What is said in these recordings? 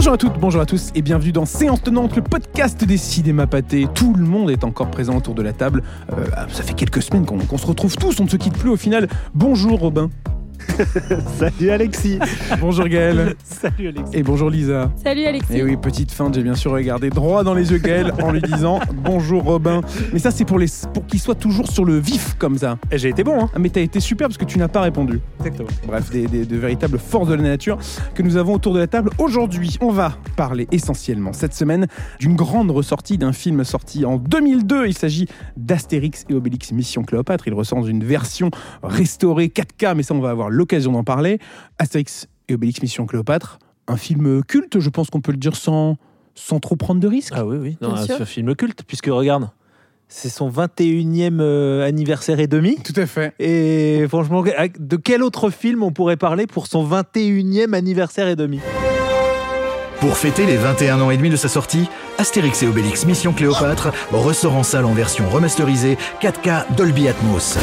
Bonjour à toutes, bonjour à tous et bienvenue dans Séance Tenante, le podcast des cinémas pâtés. Tout le monde est encore présent autour de la table. Euh, ça fait quelques semaines qu'on qu'on se retrouve tous, on ne se quitte plus au final. Bonjour Robin. Salut Alexis. Bonjour Gaël. Salut Alexis. Et bonjour Lisa. Salut Alexis. Et oui, petite feinte, j'ai bien sûr regardé droit dans les yeux Gaël en lui disant bonjour Robin. Mais ça, c'est pour, les, pour qu'il soit toujours sur le vif comme ça. Et j'ai été bon, hein Ah, mais t'as été super parce que tu n'as pas répondu. Exactement. Bref, des, des- de véritables forces de la nature que nous avons autour de la table. Aujourd'hui, on va parler essentiellement cette semaine d'une grande ressortie d'un film sorti en 2002. Il s'agit d'Astérix et Obélix Mission Cléopâtre. Il dans une version restaurée 4K, mais ça, on va avoir l'occasion d'en parler. Astérix et Obélix Mission Cléopâtre, un film culte, je pense qu'on peut le dire sans, sans trop prendre de risques. Ah oui, oui, non, ce film culte, puisque regarde, c'est son 21e euh, anniversaire et demi. Tout à fait. Et franchement, de quel autre film on pourrait parler pour son 21e anniversaire et demi? Pour fêter les 21 ans et demi de sa sortie, Astérix et Obélix Mission Cléopâtre ressort en salle en version remasterisée 4K Dolby Atmos.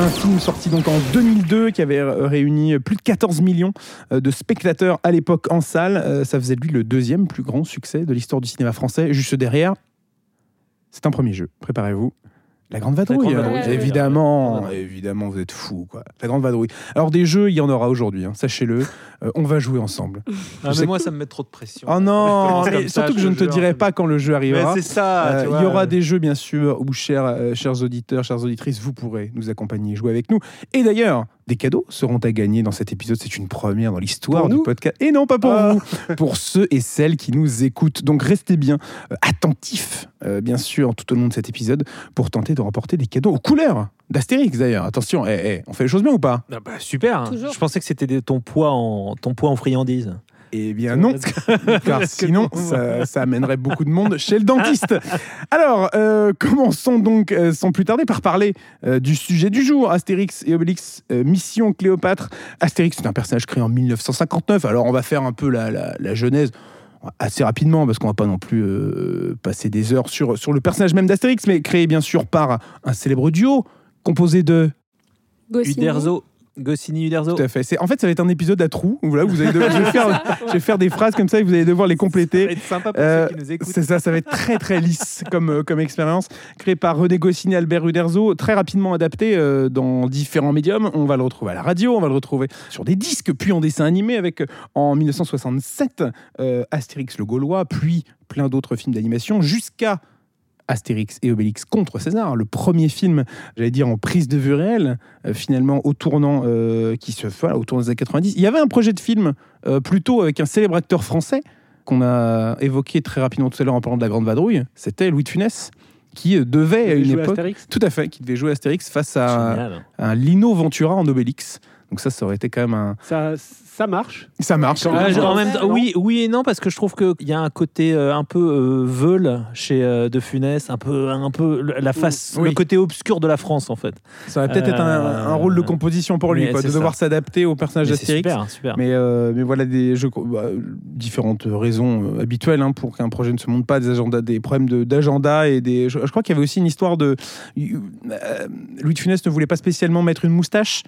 Un film sorti donc en 2002 qui avait réuni plus de 14 millions euh, de spectateurs à l'époque en salle. Euh, Ça faisait de lui le deuxième plus grand succès de l'histoire du cinéma français. Juste derrière, c'est un premier jeu. Préparez-vous. La Grande Vadrouille. Grande euh, Vadrouille. évidemment, Ouais. évidemment, vous êtes fous. Quoi. La Grande Vadrouille. Alors des jeux, il y en aura aujourd'hui, hein, sachez-le. Euh, on va jouer ensemble. ah, mais Moi, ça me met trop de pression. Oh non mais ça, Surtout que je ne te dirai pas quand le jeu arrivera. c'est ça, Euh, il y aura des jeux, bien sûr, où, chers, euh, chers auditeurs, chères auditrices, vous pourrez nous accompagner, jouer avec nous. Et d'ailleurs, des cadeaux seront à gagner dans cet épisode. C'est une première dans l'histoire du podcast. Et non, pas pour Ah. vous, pour ceux et celles qui nous écoutent. Donc restez bien euh, attentifs, euh, bien sûr, tout au long de cet épisode, pour tenter de remporter des cadeaux aux couleurs d'Astérix, d'ailleurs. Attention, eh, eh, on fait les choses bien ou pas? Ah bah, super. Toujours. Je pensais que c'était ton poids en ton poids en friandises. Eh bien non, car sinon ça, ça amènerait beaucoup de monde chez le dentiste. Alors, euh, commençons donc euh, sans plus tarder par parler euh, du sujet du jour. Astérix et Obélix, euh, Mission Cléopâtre. Astérix, c'est un personnage créé en 1959. Alors, on va faire un peu la, la- la genèse assez rapidement, parce qu'on va pas non plus euh, passer des heures sur, sur le personnage même d'Astérix, mais créé bien sûr par un célèbre duo composé de Goscinny. Uderzo, Goscinny Uderzo. tout à fait. C'est- En fait, ça va être un épisode à trous. Voilà, vous allez devoir- je, vais faire, je vais faire des phrases comme ça et vous allez devoir les compléter. Ça va être sympa pour Euh, ceux qui nous écoutent. C'est ça, ça va être très très lisse comme, euh, comme expérience. Créé par René Goscinny et Albert Uderzo, très rapidement adapté euh, dans différents médiums. On va le retrouver à la radio, on va le retrouver sur des disques, puis en dessin animé avec euh, en 1967 euh, Astérix le Gaulois, puis plein d'autres films d'animation, jusqu'à Astérix et Obélix contre César, le premier film, j'allais dire en prise de vue réelle, euh, finalement au tournant euh, qui se fait voilà, au tournant des années 90. Il y avait un projet de film euh, plutôt avec un célèbre acteur français qu'on a évoqué très rapidement tout à l'heure en parlant de la Grande Vadrouille, c'était Louis de Funès, qui devait à une époque, Astérix? Tout à fait, qui devait jouer Astérix face à, Génial. à un Lino Ventura en Obélix. Donc ça, ça aurait été quand même un... ça, ça marche. Ça marche. En même temps, oui, oui et non parce que je trouve qu'il y a un côté euh, un peu euh, veule chez euh, De Funès, un peu, un peu le- la face, Oui. le côté obscur de la France en fait. Ça aurait peut-être Euh, été un, un rôle de composition pour lui, quoi, de devoir s'adapter au personnage d'Astérix. super, super. Mais, euh, mais voilà des jeux, bah, différentes raisons euh, habituelles hein, pour qu'un projet ne se monte pas, des, agendas, des problèmes de- d'agenda et des. Je, je crois qu'il y avait aussi une histoire de. euh, Louis de Funès ne voulait pas spécialement mettre une moustache.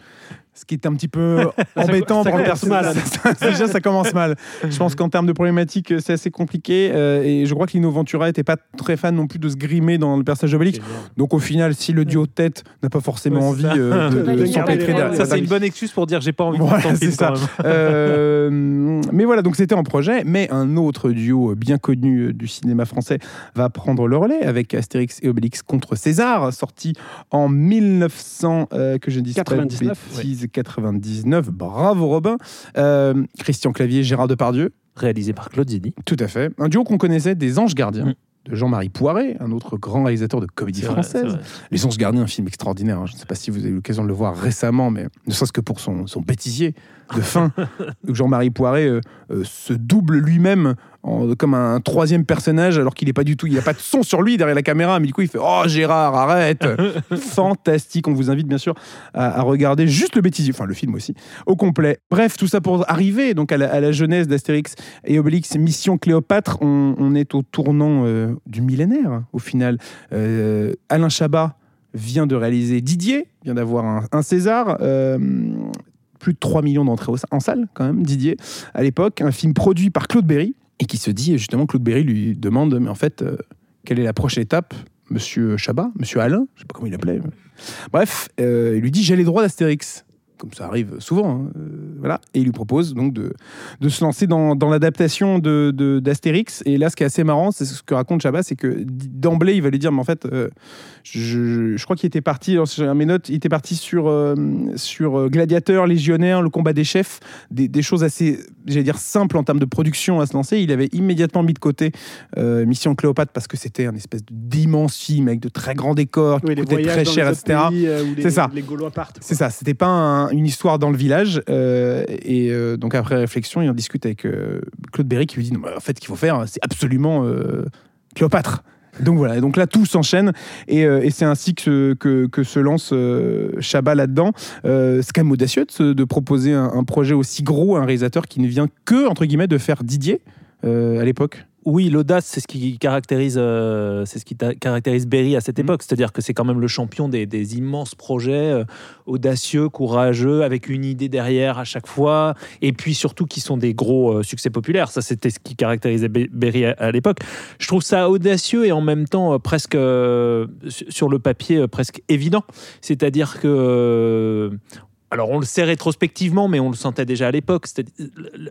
Ce qui est un petit peu embêtant ça pour le commence personnage. mal. Déjà, ça commence mal. Je pense qu'en termes de problématiques, c'est assez compliqué. euh, et je crois que Lino Ventura n'était pas très fan non plus de se grimer dans le personnage d'Obélix. Donc au final, si le duo de tête n'a pas forcément Ouais, envie ça. euh, de, de s'empêtrer derrière. Ça, c'est une bonne excuse pour dire j'ai pas envie Voilà, de c'est ça. Euh, mais voilà, donc c'était en projet, mais un autre duo bien connu du cinéma français va prendre le relais avec Astérix et Obélix contre César, sorti en 1900, euh, que je ne dise pas de 99, bêtises, 99. Bravo Robin. Euh, Christian Clavier, Gérard Depardieu, Réalisé par Claude Zidi. tout à fait. Un duo qu'on connaissait des Anges Gardiens. Mm. De Jean-Marie Poiret, un autre grand réalisateur de comédie vrai, française. Les Anges Gardiens, un film extraordinaire. hein. Je ne sais pas si vous avez eu l'occasion de le voir récemment, mais ne serait-ce que pour son, son bêtisier de fin, où Jean-Marie Poiret euh, euh, se double lui-même en- comme un troisième personnage, alors qu'il n'est pas du tout, il n'y a pas de son sur lui derrière la caméra, mais du coup il fait Oh Gérard, arrête Fantastique. On vous invite bien sûr à, à regarder juste le bêtisier, enfin le film aussi, au complet. Bref, tout ça pour arriver donc à la, à la jeunesse d'Astérix et Obélix, Mission Cléopâtre. On, on est au tournant euh, du millénaire, au final. Euh, Alain Chabat vient de réaliser Didier, vient d'avoir un, un César. euh, plus de 3 millions d'entrées en salle, quand même, Didier, à l'époque. Un film produit par Claude Berry, et qui se dit, justement, Claude Berry lui demande, mais en fait, euh, quelle est la prochaine étape? Monsieur Chabat, Monsieur Alain, je sais pas comment il l'appelait. Bref, euh, il lui dit, j'ai les droits d'Astérix. Comme ça arrive souvent, hein, euh, voilà. Et il lui propose donc de, de se lancer dans, dans l'adaptation de, de- d'Astérix. Et là, ce qui est assez marrant, c'est ce que raconte Chabat, c'est que d'emblée, il va lui dire, mais en fait, euh, je, je crois qu'il était parti, j'ai mes notes, il était parti sur, euh, sur Gladiateur, Légionnaire, le combat des chefs, des, des choses assez, j'allais dire, simples en termes de production à se lancer. Il avait immédiatement mis de côté euh, Mission Cléopâtre parce que c'était un espèce d'immense film avec de très grands décors, qui Oui, voyages très dans cher, etc. C'est ça. les Gaulois partent. C'est ça, c'était pas un- une histoire dans le village. euh, et euh, donc après réflexion, il en discute avec euh, Claude Berry qui lui dit non, en fait, ce qu'il faut faire, c'est absolument Cléopâtre. Donc voilà, et donc là tout s'enchaîne et, c'est ainsi que, que, se lance Chabat là-dedans. C'est quand même audacieux de, se- de proposer un, un projet aussi gros à un réalisateur qui ne vient que, entre guillemets, de faire Didier à l'époque. Oui, l'audace, c'est ce qui caractérise, euh, c'est ce qui caractérise Berry à cette Mhm. époque. C'est-à-dire que c'est quand même le champion des, des immenses projets euh, audacieux, courageux, avec une idée derrière à chaque fois, et puis surtout qui sont des gros euh, succès populaires. Ça, c'était ce qui caractérisait Be- Berry à, à l'époque. Je trouve ça audacieux et en même temps presque su- sur le papier presque évident. C'est-à-dire que alors on le sait rétrospectivement, mais on le sentait déjà à l'époque.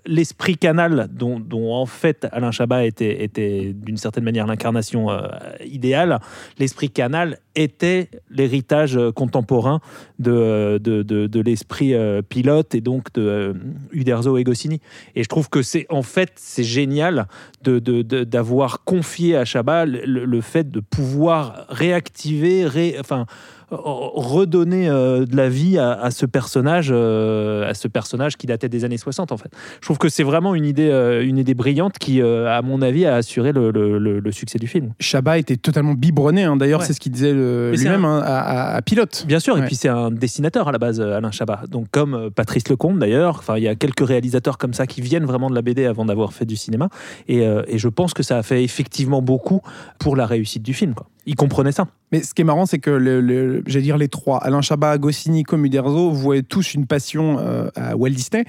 L'esprit canal dont, en fait Alain Chabat était, d'une certaine manière l'incarnation euh, idéale. L'esprit canal était l'héritage euh, contemporain de, de, de, l'esprit euh, pilote et donc de Uderzo et Goscinny. Et je trouve que c'est en fait c'est génial d'avoir confié à Chabat le, fait de pouvoir réactiver, ré- enfin redonner euh, de la vie à, à ce personnage, euh, à ce personnage qui datait des années 60 en fait. Je trouve que c'est vraiment une idée, euh, une idée brillante qui, à mon avis, a assuré le, le- le- le succès du film. Chabat était totalement biberonné, hein. d'ailleurs Ouais. c'est ce qu'il disait lui-même un- hein, à, Pilote. Bien sûr, et puis c'est un dessinateur à la base, Alain Chabat. Donc comme Patrice Lecomte d'ailleurs, enfin il y a quelques réalisateurs comme ça qui viennent vraiment de la BD avant d'avoir fait du cinéma, et, euh, et je pense que ça a fait effectivement beaucoup pour la réussite du film. Quoi. Il comprenait ça. Mais ce qui est marrant, c'est que j'allais dire les trois, Alain Chabat, Goscinny comme Uderzo, voyaient tous une passion euh, à Walt Disney.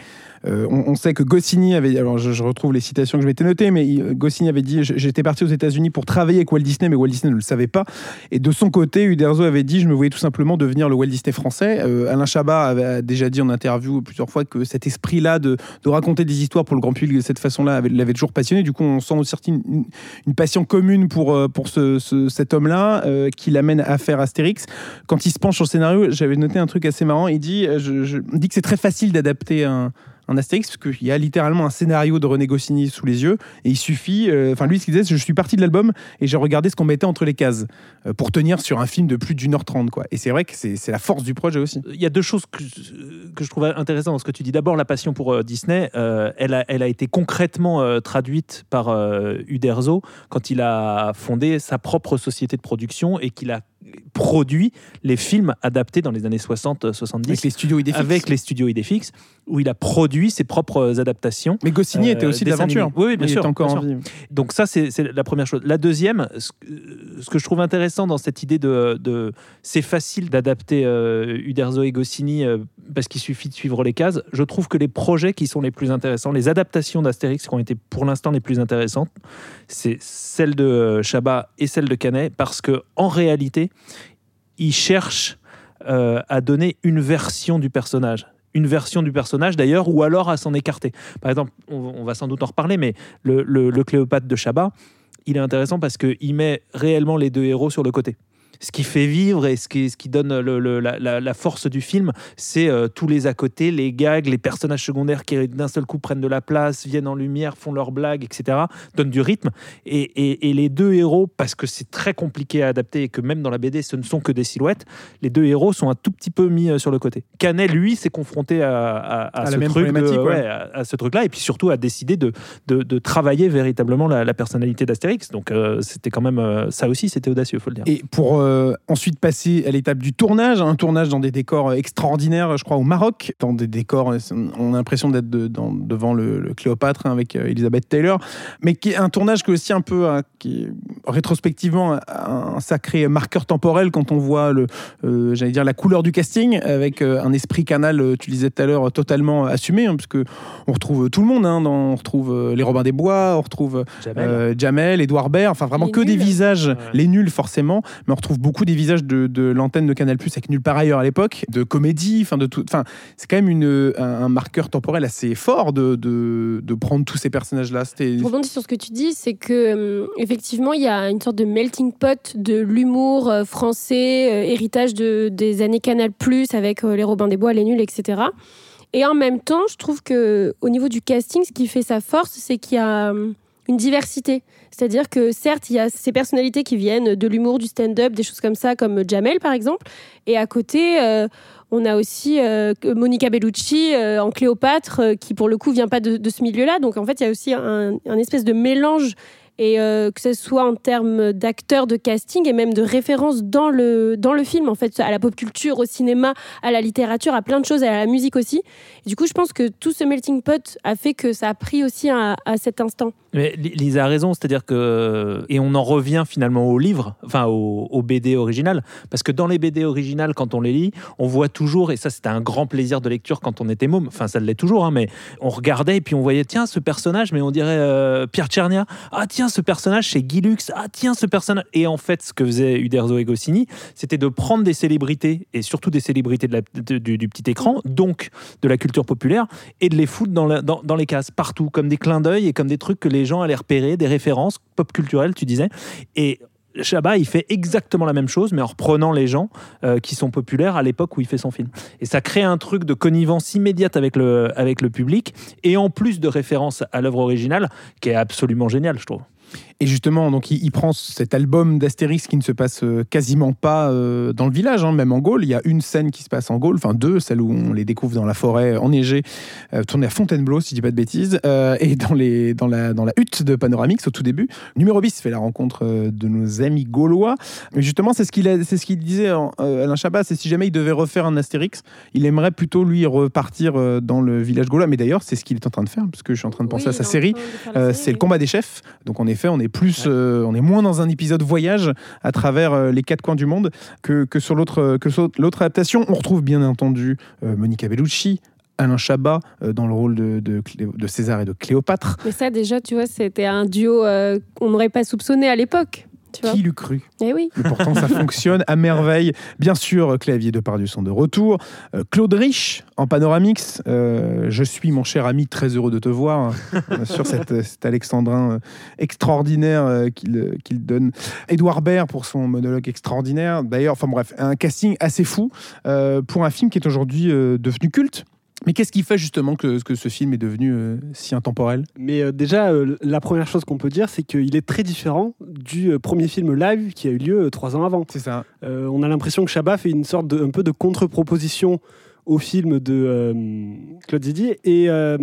Euh, on, sait que Goscinny avait, alors je, retrouve les citations que je m'étais notées, mais Goscinny avait dit J'étais parti aux États-Unis pour travailler avec Walt Disney, mais Walt Disney ne le savait pas. Et de son côté, Uderzo avait dit Je me voyais tout simplement devenir le Walt Disney français. Euh, Alain Chabat avait déjà dit en interview plusieurs fois que cet esprit-là de, raconter des histoires pour le grand public de cette façon-là avait- l'avait toujours passionné. Du coup, on sent aussi une, une- passion commune pour, euh, pour ce, ce- cet homme-là qui l'amène à faire Astérix. Quand il se penche sur le scénario, j'avais noté un truc assez marrant. Il dit, je, je- il dit que c'est très facile d'adapter un, un Astérix parce qu'il y a littéralement un scénario de René Goscinny sous les yeux et il suffit. euh, Enfin, lui, ce qu'il disait, je suis parti de l'album et j'ai regardé ce qu'on mettait entre les cases euh, pour tenir sur un film de plus d'une heure trente. Quoi. Et c'est vrai que c'est la force du projet aussi. Il y a deux choses que, que je trouve intéressantes dans ce que tu dis. D'abord, la passion pour euh, Disney, elle, a, elle a été concrètement traduite par Uderzo quand il a fondé sa propre société de production et qu'il a produit les films adaptés dans les années 60-70 Avec les studios Idéfix. avec les studios où il a produit ses propres adaptations. Mais Goscinny Euh, était aussi de l'aventure. Oui, oui, bien il sûr, encore bien en vie. Donc ça, c'est la première chose. La deuxième, ce que, ce que je trouve intéressant dans cette idée de... de- c'est facile d'adapter euh, Uderzo et Goscinny euh, parce qu'il suffit de suivre les cases. Je trouve que les projets qui sont les plus intéressants, les adaptations d'Astérix qui ont été pour l'instant les plus intéressantes, c'est celle de euh, Chabat et celle de Canet parce que en réalité, ils cherchent euh, à donner une version du personnage. Une version du personnage d'ailleurs, ou alors à s'en écarter. Par exemple, on, va sans doute en reparler, mais le, le- le Cléopâtre de Chabat, il est intéressant parce qu'il met réellement les deux héros sur le côté. Ce qui fait vivre et ce qui, ce qui donne le- le- la, force du film, c'est euh, tous les à côté, les gags, les personnages secondaires qui d'un seul coup prennent de la place, viennent en lumière, font leurs blagues, etc., donnent du rythme. Et, et- et les deux héros, parce que c'est très compliqué à adapter et que même dans la BD, ce ne sont que des silhouettes, les deux héros sont un tout petit peu mis euh, sur le côté. Canet, lui, s'est confronté à, à- à À la ce même truc de- problématique, ouais. ouais, à, à ce truc-là, et puis surtout à décider de, de, de travailler véritablement la, la personnalité d'Astérix. Donc euh, c'était quand même euh, ça aussi, c'était audacieux, faut le dire. Et pour euh, ensuite passer à l'étape du tournage, un tournage dans des décors extraordinaires, je crois, au Maroc, dans des décors, euh, on a l'impression d'être de- devant le, le Cléopâtre hein, avec euh, Elizabeth Taylor, mais qui est un tournage qui est aussi un peu, euh, qui est rétrospectivement un, sacré marqueur temporel quand on voit le, euh, j'allais dire la couleur du casting avec un esprit canal, tu disais tout à l'heure, totalement assumé, hein, parce que on retrouve tout le monde, hein, dans- on retrouve les Robins des Bois, on retrouve Jamel. euh, Jamel, Edouard Baird, enfin vraiment Les que des visages, les nuls forcément, mais on retrouve beaucoup des visages de, l'antenne de Canal Plus avec Nulle part ailleurs à l'époque, de comédie, enfin de tout, enfin c'est quand même une, un, marqueur temporel assez fort de, de, de prendre tous ces personnages-là. Je rebondis sur ce que tu dis, c'est que hum, effectivement il y a une sorte de melting pot de l'humour euh, français, euh, héritage de, des années Canal avec euh, les Robins des Bois, les Nuls, etc. Et en même temps, je trouve que au niveau du casting, ce qui fait sa force, c'est qu'il y a hum, une diversité. C'est-à-dire que certes, il y a ces personnalités qui viennent de l'humour, du stand-up, des choses comme ça, comme Jamel par exemple. Et à côté, euh, on a aussi euh, Monica Bellucci euh, en Cléopâtre, qui pour le coup vient pas de, ce milieu-là. Donc en fait, il y a aussi un, espèce de mélange, et que ce soit en termes d'acteurs, de casting et même de références dans le, dans le film, en fait, à la pop culture, au cinéma, à la littérature, à plein de choses, à la musique aussi. Et du coup, je pense que tout ce melting pot a fait que ça a pris aussi à cet instant. Mais Li- Lisa a raison, c'est-à-dire que. Et on en revient finalement au livre, enfin au, BD original, parce que dans les BD originales, quand on les lit, on voit toujours, et ça c'était un grand plaisir de lecture quand on était môme, enfin ça l'est toujours, hein, mais on regardait et puis on voyait, tiens, ce personnage, mais on dirait euh, Pierre Tchernia, ah tiens, ce personnage c'est Guy Lux, ah tiens, ce personnage. Et en fait, ce que faisait Uderzo et Goscinny, c'était de prendre des célébrités, et surtout des célébrités du, petit écran, donc de la culture populaire, et de les foutre dans, dans, dans les cases, partout, comme des clins d'œil et comme des trucs que les gens allaient repérer, des références pop culturelles, tu disais. Et Chabat, il fait exactement la même chose, mais en reprenant les gens euh, qui sont populaires à l'époque où il fait son film. Et ça crée un truc de connivence immédiate avec le, avec le public, et en plus de référence à l'œuvre originale, qui est absolument génial, je trouve. Et justement, donc il, il prend cet album d'Astérix qui ne se passe euh, quasiment pas euh, dans le village, hein, même en Gaule. Il y a une scène qui se passe en Gaule, enfin deux, celle où on les découvre dans la forêt enneigée, euh, tournée à Fontainebleau, si je dis pas de bêtises, euh, et dans, les, dans, la, dans la hutte de Panoramix au tout début. Numéro bis fait la rencontre euh, de nos amis gaulois. Mais justement, c'est ce qu'il ce qu'il disait en- euh, Alain Chabat, c'est si jamais il devait refaire un Astérix, il aimerait plutôt lui repartir euh, dans le village gaulois. Mais d'ailleurs, c'est ce qu'il est en train de faire, parce que je suis en train de penser à sa série. Euh, c'est le combat des chefs. Donc en effet, on est plus, euh, on est moins dans un épisode voyage à travers euh, les quatre coins du monde que, que sur l'autre que sur l'autre adaptation. On retrouve bien entendu euh, Monica Bellucci. Alain Chabat euh, dans le rôle de, de, César et de Cléopâtre. Mais ça, déjà, tu vois, c'était un duo euh, qu'on n'aurait pas soupçonné à l'époque. Tu vois Qui l'eût cru? Eh oui. Et pourtant, ça fonctionne à merveille. Bien sûr, Clavier de Pardieu sont de retour. Euh, Claude Rich en panoramix. Euh, je suis, mon cher ami, très heureux de te voir. Bien sûr, cet, cet alexandrin euh, extraordinaire euh, qu'il euh, donne. Édouard Baird pour son monologue extraordinaire. D'ailleurs, enfin bref, un casting assez fou euh, pour un film qui est aujourd'hui euh, devenu culte. Mais qu'est-ce qui fait justement que, que ce film est devenu euh, si intemporel? Mais euh, déjà, euh, la première chose qu'on peut dire, c'est qu'il est très différent du euh, premier film live qui a eu lieu euh, trois ans avant. C'est ça. Euh, on a l'impression que Chabat fait une sorte de, un peu de contre-proposition au film de euh, Claude Zidi et euh,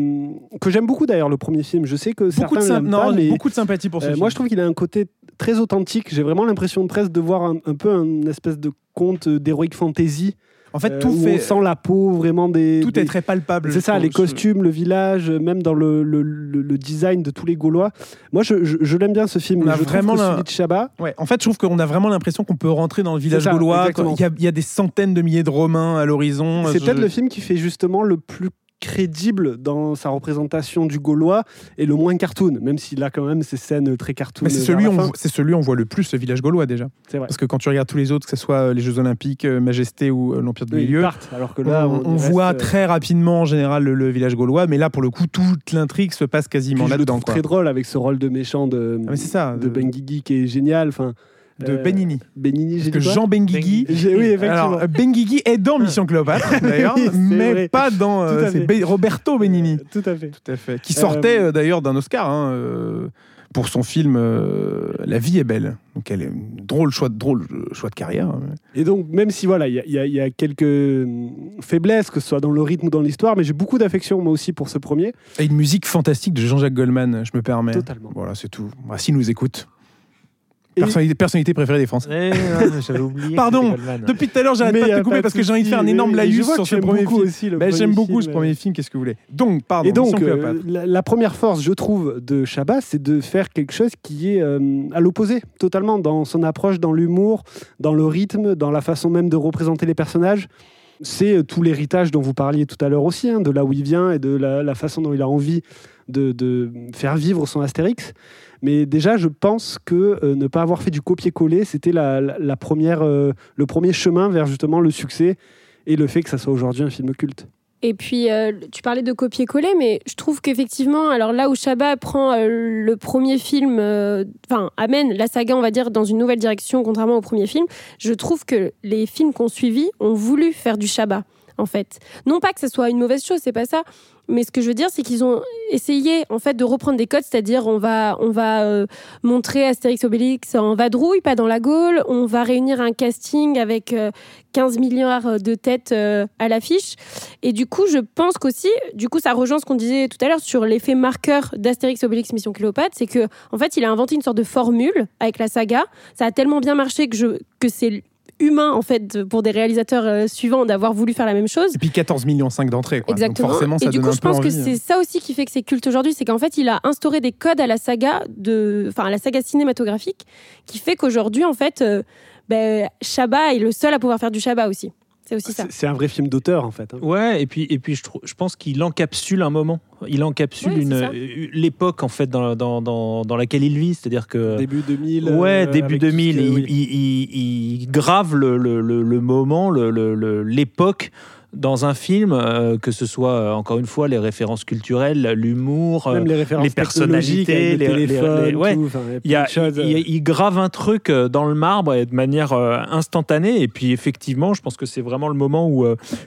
que j'aime beaucoup d'ailleurs le premier film. Je sais que Beaucoup de, certains l'aiment non, pas, mais beaucoup de sympathie pour ce euh, film. moi je trouve qu'il a un côté très authentique. J'ai vraiment l'impression presque de voir un, un peu un espèce de conte d'heroic fantasy en fait, euh, tout fait. on sent la peau vraiment des. Tout des- est très palpable. C'est ça, les costumes, le village, même dans le, le- le- le design de tous les Gaulois. Moi, je, je- je l'aime bien ce film. On a je trouve vraiment que la- celui de Chabat, Ouais, en fait, je trouve qu'on a vraiment l'impression qu'on peut rentrer dans le village ça, gaulois. Il y, a, il y a des centaines de milliers de Romains à l'horizon. c'est Je- peut-être le film qui fait justement le plus crédible dans sa représentation du Gaulois et le moins cartoon, même s'il a quand même ces scènes très cartoon. Mais c'est celui, on, c'est celui on voit le plus le village gaulois déjà. C'est vrai. Parce que quand tu regardes tous les autres, que ce soit euh, les Jeux Olympiques, euh, Majesté ou euh, l'Empire Oui, ils Milieu, partent, alors que là, on, on, on y reste, voit très rapidement en général le, le village gaulois. Mais là, pour le coup, toute l'intrigue se passe quasiment là-dedans. très drôle avec ce rôle de méchant de, Ah, mais ça. de Benguigui qui est génial. Enfin, de euh, Benigni. Benigni, Parce j'ai que Jean Benguigui. J'ai- Oui, effectivement. Alors, Benguigui est dans Mission Cléopâtre, d'ailleurs, Oui, mais vrai. pas dans. euh, c'est. Be- Roberto Benigni. Tout à fait. Tout à fait. Qui sortait euh, d'ailleurs d'un Oscar hein, euh, pour son film euh, La vie est belle. Donc elle est un drôle choix de drôle euh, choix de carrière. hein. Et donc, même si voilà, il y, a- il y a- il y a quelques hum, faiblesses, que ce soit dans le rythme ou dans l'histoire, mais j'ai beaucoup d'affection moi aussi pour ce premier. Et une musique fantastique de Jean-Jacques Goldman, je me permets. Totalement. Voilà, c'est tout. Bah, S'il nous écoute. Personnalité, personnalité préférée des Français. Eh, J'avais oublié. Pardon. Depuis tout à l'heure, j'arrête pas de te couper parce que j'ai envie de faire un énorme laïus sur ce premier film. aussi le Ben, premier J'aime beaucoup ce film, premier euh. film, qu'est-ce que vous voulez? Donc, pardon, Et donc, euh, la, la première force, je trouve, de Chabat, c'est de faire quelque chose qui est euh, à l'opposé, totalement, dans son approche, dans l'humour, dans le rythme, dans la façon même de représenter les personnages. C'est euh, tout l'héritage dont vous parliez tout à l'heure aussi, hein, de là où il vient et de la, la façon dont il a envie de, faire vivre son Astérix. Mais déjà, je pense que euh, ne pas avoir fait du copier-coller, c'était la, première, euh, le premier chemin vers justement le succès et le fait que ça soit aujourd'hui un film culte. Et puis, euh, tu parlais de copier-coller, mais je trouve qu'effectivement, alors là où Chabat prend le premier film, enfin, amène la saga, on va dire, dans une nouvelle direction, contrairement au premier film, je trouve que les films qu'on suivi ont voulu faire du Chabat, en fait. Non pas que ce soit une mauvaise chose, c'est pas ça. Mais ce que je veux dire, c'est qu'ils ont essayé en fait de reprendre des codes, c'est-à-dire on va on va euh, montrer Astérix Obélix en vadrouille, pas dans la Gaule. On va réunir un casting avec euh, 15 milliards de têtes euh, à l'affiche. Et du coup, je pense qu'aussi, du coup, ça rejoint ce qu'on disait tout à l'heure sur l'effet marqueur d'Astérix Obélix Mission Cléopâtre, c'est que en fait, il a inventé une sorte de formule avec la saga. Ça a tellement bien marché que je que c'est humain en fait pour des réalisateurs euh, suivants d'avoir voulu faire la même chose. Et puis 14 millions 5 d'entrées. Quoi. Exactement. Donc forcément, ça et du coup, je pense que envie. hein. c'est ça aussi qui fait que c'est culte aujourd'hui, c'est qu'en fait, il a instauré des codes à la saga de, enfin, à la saga cinématographique, qui fait qu'aujourd'hui, en fait, euh, ben, Chabat est le seul à pouvoir faire du Chabat aussi. C'est aussi ça. C'est un vrai film d'auteur, en fait. hein. Ouais, et puis, et puis je, je pense qu'il encapsule un moment. Il encapsule Ouais, une euh, l'époque en fait dans, dans, dans, dans laquelle il vit, c'est-à-dire que Début 2000. ouais, euh, début tout ce 2000, que- il, oui. il- il- il grave le, le, le, le moment, le- le- le- l'époque dans un film, euh, que ce soit euh, encore une fois les références culturelles, l'humour, euh, les personnalités, les- les- ouais. tout, il y a y a- grave un truc dans le marbre et de manière euh, instantanée. Et puis effectivement, je pense que c'est vraiment le moment où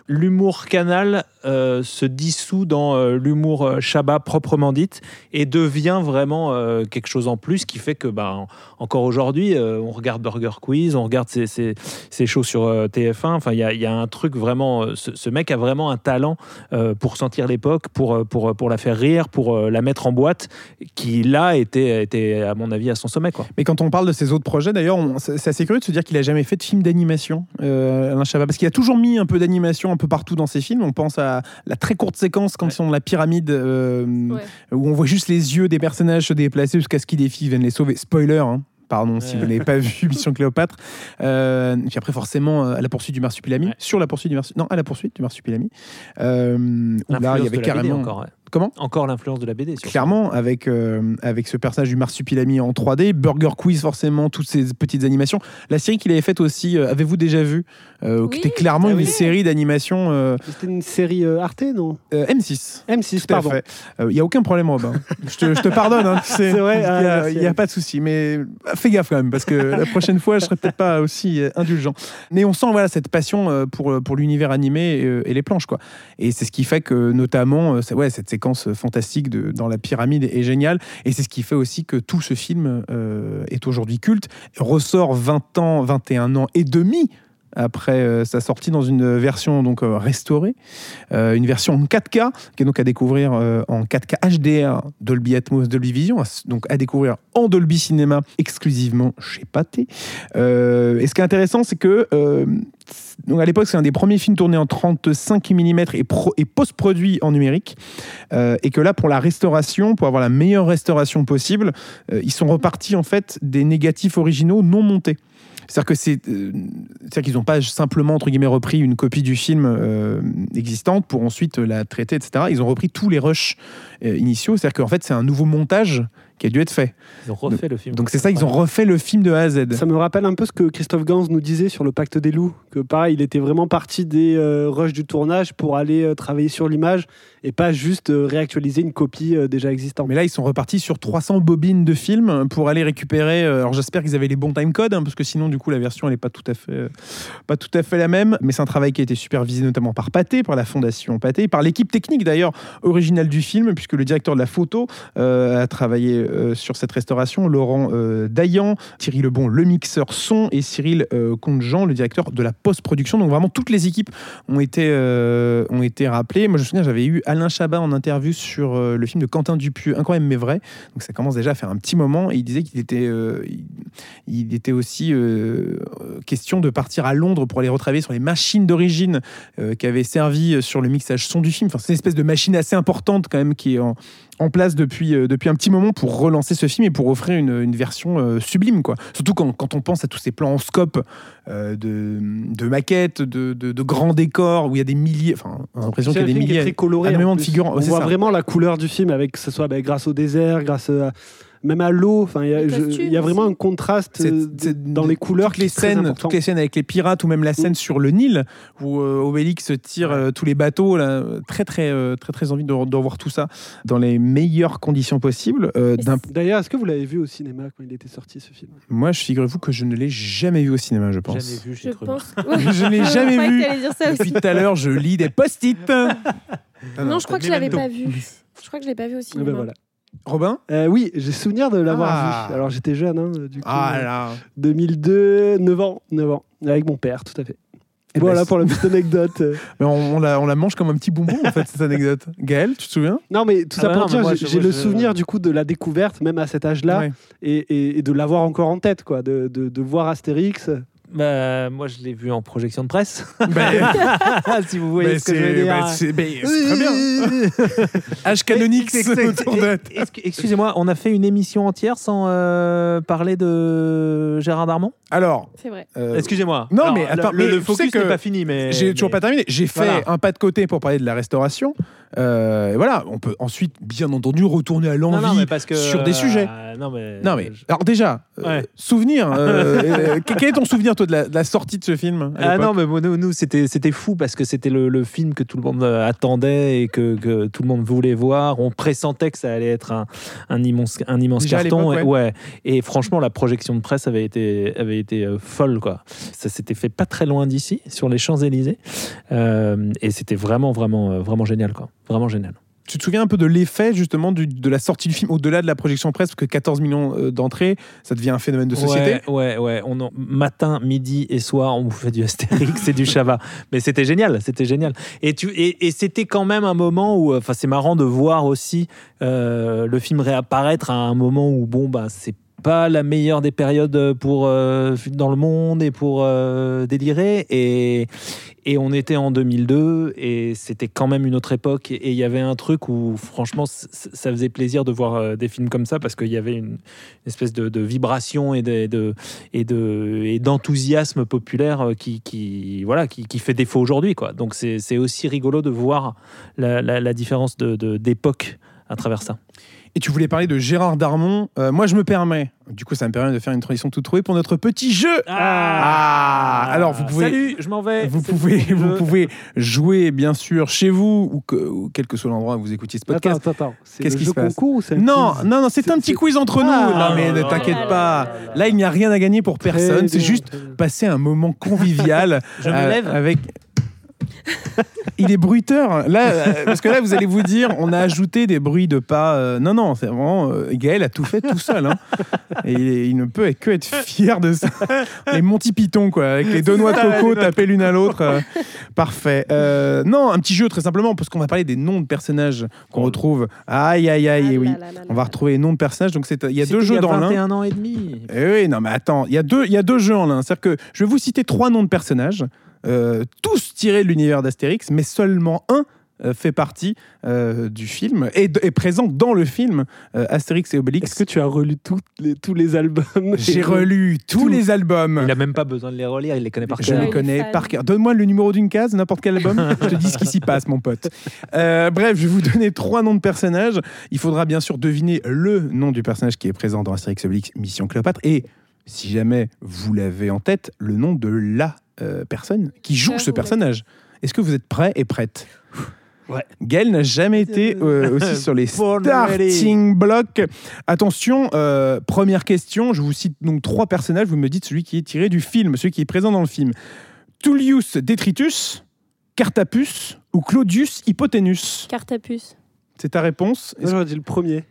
l'humour canal se dissout dans l'humour Chabat proprement dite et devient vraiment quelque chose en plus qui fait que, bah, encore aujourd'hui, on regarde Burger Quiz, on regarde ces, ces, ces shows sur euh, TF1. Enfin, il y a, il y a un truc vraiment. Ce, ce mec a vraiment un talent euh, pour sentir l'époque, pour, euh, pour, pour la faire rire, pour euh, la mettre en boîte, qui là était, était, à mon avis, à son sommet. Quoi. Mais quand on parle de ses autres projets, d'ailleurs, on- c'est assez curieux de se dire qu'il a jamais fait de film d'animation, euh, Alain Chabat, parce qu'il a toujours mis un peu d'animation un peu partout dans ses films. On pense à la très courte séquence quand ils sont dans la pyramide, euh, Ouais. où on voit juste les yeux des personnages se déplacer jusqu'à ce qu'il des filles viennent les sauver. Spoiler, hein. Pardon si Ouais. vous n'avez pas vu Mission Cléopâtre. Euh, puis après, forcément, euh, à la poursuite du Marsupilami. Ouais. Sur la poursuite du Marsupilami. Non, à la poursuite du Marsupilami. Euh, où là, il y avait carrément. encore. Comment Encore l'influence de la BD. sur ça. Clairement, avec, euh, avec ce personnage du Marsupilami en 3D, Burger Quiz forcément, toutes ces petites animations. La série qu'il avait faite aussi, euh, avez-vous déjà vu euh, Qui Oui, était clairement ah une oui. série d'animation euh, C'était une série euh, Arte, non euh, M6. M6, Tout pardon. Il n'y a aucun problème, Robin. je, te, je te pardonne. hein, tu sais. C'est vrai, Il ah, n'y a, merci. il y a pas de souci. Mais fais gaffe quand même, parce que la prochaine fois, je serai peut-être pas aussi indulgent. Mais on sent voilà, cette passion pour, pour l'univers animé et, et les planches. Quoi. Et c'est ce qui fait que, notamment, ouais, cette séquence fantastique dans la pyramide est géniale. Et c'est ce qui fait aussi que tout ce film euh, est aujourd'hui culte, ressort 20 ans, 21 ans et demi après euh, sa sortie dans une version donc euh, restaurée, euh, une version en 4K qui est donc à découvrir euh, en 4K HDR, Dolby Atmos, Dolby Vision, donc à découvrir en Dolby Cinéma exclusivement chez Pathé. Et ce qui est intéressant, c'est que donc à l'époque, c'est un des premiers films tournés en 35 mm et, pro- et post-produit en numérique. Et que là, pour la restauration, pour avoir la meilleure restauration possible, ils sont repartis en fait des négatifs originaux non montés. C'est-à-dire que euh, qu'ils n'ont pas simplement repris une copie du film euh, existante pour ensuite la traiter, etc. Ils ont repris tous les rushs euh, initiaux. C'est-à-dire qu'en fait, c'est un nouveau montage qui a dû être fait. Ils ont refait le film. Donc c'est ça, ils ont refait le film de A à Z. Ça me rappelle un peu ce que Christophe Gans nous disait sur le Pacte des loups, que pareil, il était vraiment parti des euh, rushs du tournage pour aller euh, travailler sur l'image et pas juste euh, réactualiser une copie euh, déjà existante. Mais là, ils sont repartis sur 300 bobines de films pour aller récupérer. euh, Alors, j'espère qu'ils avaient les bons timecodes, hein, parce que sinon, du coup, la version, elle n'est pas tout à fait, euh, pas tout à fait la même. Mais c'est un travail qui a été supervisé notamment par Pathé, par la fondation Pathé, par l'équipe technique d'ailleurs originale du film, puisque le directeur de la photo euh, a travaillé euh, sur cette restauration, Laurent euh, Dayan, Thierry Lebon, le mixeur son, et Cyril euh, Comte-Jean, le directeur de la post-production. Donc vraiment, toutes les équipes ont été, euh, ont été rappelées. Moi, je me souviens, j'avais eu Alain Chabat en interview sur le film de Quentin Dupieux, Incroyable mais vrai. Donc ça commence déjà à faire un petit moment. Et il disait qu'il était, il, était aussi question de partir à Londres pour aller retravailler sur les machines d'origine qui avaient servi sur le mixage son du film. Enfin, c'est une espèce de machine assez importante quand même qui est en, en place depuis, euh, depuis un petit moment pour relancer ce film et pour offrir une, une version euh, sublime. Quoi. Surtout quand, quand on pense à tous ces plans en scope euh, de, de maquettes, de, de, de grands décors où il y a des milliers, enfin, on a l'impression qu'il y a des milliers, très coloré. énormément en de figurants. On voit ça. vraiment la couleur du film, avec que ce soit bah, grâce au désert, grâce à, même à l'eau. Enfin, il y a- vraiment aussi. un contraste dans les couleurs. toutes les scènes, toutes les scènes avec les pirates ou même la scène sur le Nil où euh, Obélix tire euh, tous les bateaux, là, très très euh, très très envie de, de revoir tout ça dans les meilleures conditions possibles. Euh, D'ailleurs, est-ce que vous l'avez vu au cinéma quand il était sorti ce film? Moi, je figurez-vous que je ne l'ai jamais vu au cinéma, je Jamais pense. vu, Je pense. Je l'ai jamais vu. que t'allais dire ça Depuis tout à l'heure, je lis des post-it. Ah Non, je crois que je l'avais pas vu. Je crois que je l'ai pas vu au Eh cinéma. ben voilà. Robin? Euh, oui, j'ai souvenir de l'avoir Ah. vu. Alors j'étais jeune, hein, du coup. Ah euh, là 2002, 9 ans, 9 ans, avec mon père, tout à fait. Eh ben, voilà pour la petite anecdote. Mais on, on la, on la mange comme un petit bonbon, en fait, cette anecdote. Gaël, tu te souviens? Non, mais tout Ah ça bah pour dire, j'ai le souvenir du coup de la découverte, même à cet âge-là, Ouais. et, et- et de l'avoir encore en tête, quoi, de, de- de voir Astérix. Bah, moi, je l'ai vu en projection de presse. Ben, si vous voyez ben, ce que je veux c'est dire. ben, c'est- très bien. H canonique Excusez-moi, on a fait une émission entière sans euh, parler de Gérard Darmon? Alors, C'est vrai. euh, Excusez-moi. non, Alors, mais attends, le, mais le focus n'est pas fini, mais J'ai toujours mais- pas terminé. J'ai fait Voilà. un pas de côté pour parler de la restauration. Euh, et voilà, on peut ensuite, bien entendu, retourner à l'envie sur des sujets. euh, non, mais Non mais alors déjà euh, Ouais. souvenir. quel est ton souvenir toi de la, de la sortie de ce film Ah non, mais bon, nous, nous, c'était c'était fou parce que c'était le, le film que tout le monde attendait et que, que tout le monde voulait voir. On pressentait que ça allait être un, un immense, un immense Déjà carton. et, ouais. et franchement, la projection de presse avait été, avait été folle. Quoi. Ça s'était fait pas très loin d'ici, sur les Champs-Élysées. Euh, et c'était vraiment, vraiment, vraiment génial. Quoi. Vraiment génial. Tu te souviens un peu de l'effet justement du- de la sortie du film au-delà de la projection presse parce que 14 millions euh, d'entrées, ça devient un phénomène de société? Ouais, ouais, ouais. On en- matin, midi et soir, on bouffait du Astérix et du Chava. Mais c'était génial, c'était génial. Et, tu, et, et c'était quand même un moment où, enfin, c'est marrant de voir aussi euh, le film réapparaître à un moment où, bon, bah, c'est pas la meilleure des périodes pour euh, dans le monde et pour euh, délirer. Et et on était en 2002 et c'était quand même une autre époque. Et il y avait un truc où franchement ça faisait plaisir de voir euh, des films comme ça parce qu'il y avait une, espèce de, vibration et de, et de et d'enthousiasme populaire euh, qui, qui voilà qui, qui fait défaut aujourd'hui quoi. Donc c'est aussi rigolo de voir la, la- la différence de- d'époque à travers ça Et tu voulais parler de Gérard Darmon. Euh, moi, je me permets. Du coup, ça me permet de faire une transition toute trouvée pour notre petit jeu. Ah, alors, vous pouvez- salut je m'en vais Vous pouvez, vous pouvez jouer bien sûr chez vous ou, que- ou quel que soit l'endroit où vous écoutiez ce Attends, podcast. attends, attends. C'est Qu'est-ce le qui se passe concours ou c'est un Non, quiz non, non, c'est un petit quiz entre nous. Ah, non, mais non, ne t'inquiète non, pas. Là, il n'y a rien à gagner pour personne. C'est juste passer un moment convivial. je me euh, lève avec. Il est bruiteur. Là, euh, parce que là, vous allez vous dire, on a ajouté des bruits de pas. euh, non, non, c'est vraiment. euh, Gaël a tout fait tout seul. hein. Et il, est- il ne peut que être fier de ça. Les Monty Python, quoi, avec les deux noix de coco tapées l'une à l'autre. euh, parfait. Euh, non, un petit jeu très simplement, parce qu'on va parler des noms de personnages qu'on retrouve. Aïe, aïe, aïe, Ah oui. là là là On va retrouver les noms de personnages. Donc, c'est- il y a deux jeux dans l'un. 21 ans et demi Eh oui, non, mais attends, il y, a deux- il y a deux jeux en l'un. C'est-à-dire que je vais vous citer trois noms de personnages, tous tirés de l'univers d'Astérix, mais seulement un euh, fait partie euh, du film et est présent dans le film euh, Astérix et Obélix. Est-ce que tu as relu toutes les- tous les albums? J'ai relu tous Tout. les albums. Il a même pas besoin de les relire, il les connaît par Je cœur. les il est connais par cœur. Donne-moi le numéro d'une case, n'importe quel album. je te dis ce qui s'y passe, mon pote. Euh, bref, je vais vous donner trois noms de personnages. Il faudra bien sûr deviner le nom du personnage qui est présent dans Astérix et Obélix Mission Cléopâtre. Et si jamais vous l'avez en tête, le nom de la euh, personne qui joue Je ce personnage. Est-ce que vous êtes prêts et prêtes Ouais. Gaël n'a jamais été euh, aussi sur les starting blocks. Attention, euh, première question. Je vous cite donc trois personnages. Vous me dites celui qui est tiré du film, celui qui est présent dans le film. Tullius Detritus, Cartapus ou Claudius Hypoténus puce. C'est ta réponse Moi, J'aurais dit le premier.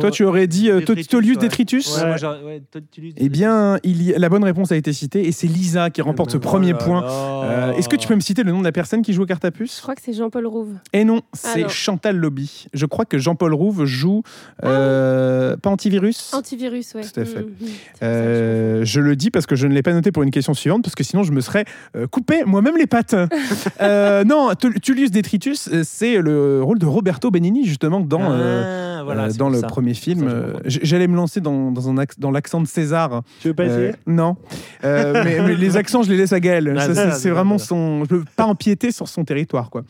Toi, tu aurais dit euh, Détritus, Tolius ouais. Detritus Ouais, moi, j'aurais- ouais, Tolius Eh bien, il y- la bonne réponse a été citée et c'est Lisa qui remporte ce ben premier point. Euh, Est-ce que tu peux me citer le nom de la personne qui joue aux cartes à Je crois que c'est Jean-Paul Rouve. Et non, c'est. Chantal Lobby. Je crois que Jean-Paul Rouve joue euh, pas antivirus? Antivirus, ouais. Tout à fait. Mhm. Que je Euh, je le dis parce que je ne l'ai pas noté pour une question suivante, parce que sinon je me serais euh, coupé moi-même les pattes. Euh, non, Tul- Tullius Detritus, euh, c'est le rôle de Roberto Benigni, justement, dans, euh, Ah, euh, dans le ça. Premier film. Euh, J'allais me lancer dans, dans, un dans l'accent de César. Tu veux pas Euh, essayer non. Euh, mais, mais les accents, je les laisse à Gaël. C'est vraiment son. Je peux pas empiéter sur son territoire, quoi.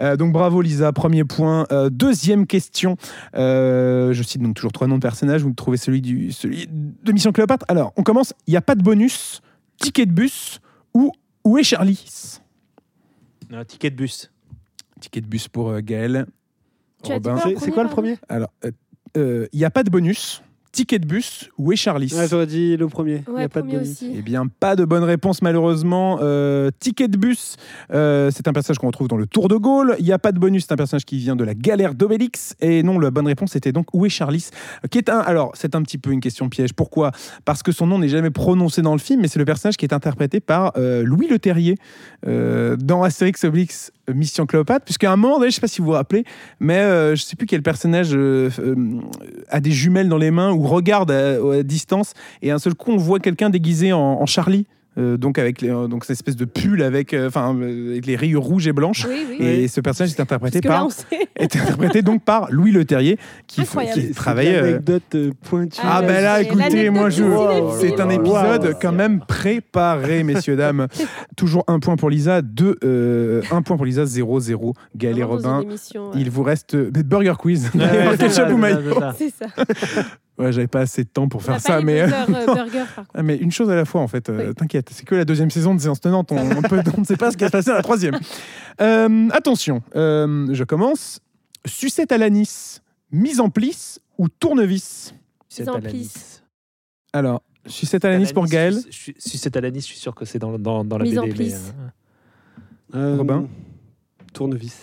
Euh, donc bravo, Lisa. Premier point. Euh, deuxième question. Euh, je cite donc toujours trois noms de personnages. Vous trouvez celui, du, celui de Mission Cléopâtre? Alors, on commence. Il n'y a pas de bonus. Ticket de bus ou où est Charlie? Ticket de bus. Ticket de bus pour euh, Gaël. C'est quoi le premier? Alors, euh, euh, il n'y a pas de bonus. Ticket de bus où est Charlie Ah, J'aurais dit le premier. Il y Ouais, a pas de bonus. aussi. Eh bien, pas de bonne réponse malheureusement. Euh, ticket de bus, euh, c'est un personnage qu'on retrouve dans le Tour de Gaulle. Il n'y a pas de bonus, c'est un personnage qui vient de la galère d'Obélix. Et non, la bonne réponse était donc où est Charlis qui est un. Alors, c'est un petit peu une question piège. Pourquoi? Parce que son nom n'est jamais prononcé dans le film, mais c'est le personnage qui est interprété par euh, Louis Leterrier euh, dans Astérix Obélix euh, Mission Cléopâtre. Puisqu'à un moment je ne sais pas si vous vous rappelez, mais euh, je ne sais plus quel personnage euh, euh, a des jumelles dans les mains ou regarde à, distance et un seul coup on voit quelqu'un déguisé en Charlie euh, donc avec les, euh, donc cette espèce de pull avec euh, enfin euh, avec les rayures rouges et blanches Oui, oui. et ce personnage est interprété par est interprété donc par Louis Leterrier qui, qui C'est travaillait une anecdote pointue. ah Ah, ben là écoutez moi je cinéphile. c'est un Wow. épisode Wow. quand même préparé messieurs dames toujours un point pour Lisa deux euh, un point pour Lisa 0 0 Gaël Robin émission, ouais. il vous reste Burger Quiz Ouais, ouais, c'est ça, Ouais j'avais pas assez de temps pour On faire a ça mais buzzers, euh, burger, par contre. Ah, mais une chose à la fois, en fait. euh, Oui. T'inquiète, c'est que la deuxième saison de séance tenante. On, on peut- on ne sait pas ce qui va se passer à la troisième. Euh, attention, euh, je commence. Sucette à l'anis, mise en plisse ou tournevis? C'est en à l'anis. plisse. Alors, sucette à l'anis pour Gaël. C'est à l'anis, je suis sûr que c'est dans, dans, dans la Mise en BD. mais, plisse. euh, Euh, Robin Tournevis.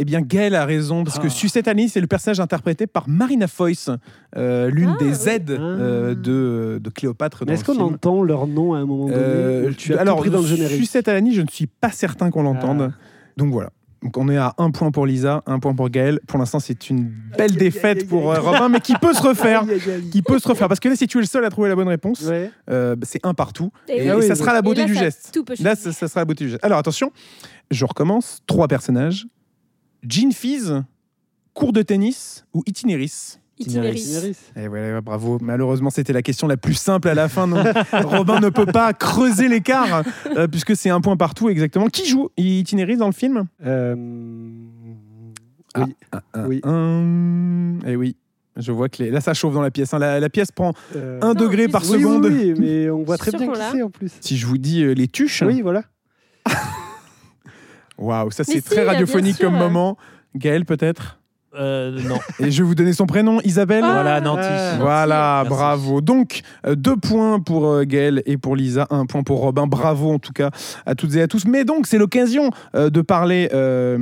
Eh bien, Gaël a raison, parce que Ah. Sucette à l'anis, c'est le personnage interprété par Marina Foïs, euh, l'une Ah, des oui. aides euh, de, de Cléopâtre Est-ce le qu'on film. entend leur nom à un moment donné Euh, Tu as alors, tout pris dans le générique. Sucette je ne suis pas certain qu'on l'entende. Ah. Donc voilà. Donc on est à un point pour Lisa, un point pour Gaël. Pour l'instant, c'est une belle défaite pour euh, Robin, mais qui peut se refaire. Qui peut se refaire. Parce que là, si tu es le seul à trouver la bonne réponse, Ouais. euh, c'est un partout. Et, Et, Ah oui, ça oui. sera la beauté là, du ça- geste. Là, ça sera la beauté du geste. Alors attention, je recommence. Trois personnages. Jean Fizz, cours de tennis ou itinéris Itinéris. Itinéris. et ouais, ouais, bravo. Malheureusement, c'était la question la plus simple à la fin. donc Robin ne peut pas creuser l'écart euh, puisque c'est un point partout exactement. Qui joue Itinéris dans le film Euh, Ah, oui. Un, Oui. un- Eh oui. Je vois que les- là ça chauffe dans la pièce. hein. La, la pièce prend Euh, un Non, degré par oui, seconde. Oui, oui, mais on voit très bien qui c'est en plus. Si je vous dis euh, les tuches, Oui, voilà. waouh, ça c'est si, très radiophonique comme moment. Gaël peut-être? Euh, non. Et je vais vous donner son prénom, Isabelle. Ah. Voilà, Nanti. Ah. Voilà, bravo. Donc, euh, deux points pour euh, Gaël et pour Lisa, un point pour Robin. Bravo en tout cas à toutes et à tous. Mais donc, c'est l'occasion euh, de parler. euh,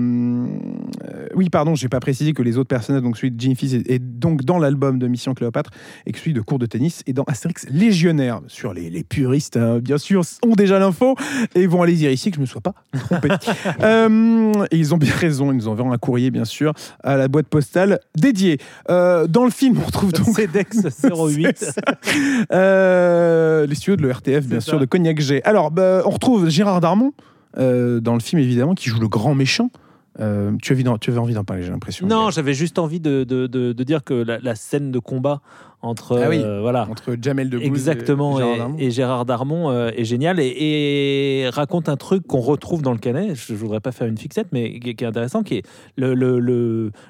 euh, oui, pardon, j'ai pas précisé que les autres personnages, donc celui de Jim Fizz, est, est donc dans l'album de Mission Cléopâtre et que celui de Cours de tennis est dans Astérix Légionnaire. Sur les, les puristes, hein, bien sûr, ont déjà l'info et vont aller dire ici que je me sois pas trompé. Euh, et ils ont bien raison. Ils nous enverront un courrier, bien sûr, à la boîte postale dédiée. Euh, dans le film, on retrouve donc CEDEX 08. c'est ça. Euh, les studios de l'ERTF, bien sûr, de Cognac G. Alors, bah, on retrouve Gérard Darmon euh, dans le film, évidemment, qui joue le grand méchant. Euh, tu, avais, tu avais envie d'en parler, j'ai l'impression. Non, j'avais juste envie de, de, de, de dire que la, la scène de combat entre Ah oui. euh, voilà Entre Jamel Debbouze exactement et et, Gérard Darmon. et Gérard Darmon euh, est génial et, et raconte un truc qu'on retrouve dans le Canet. Je, je voudrais pas faire une fixette, mais qui, est intéressant, qui est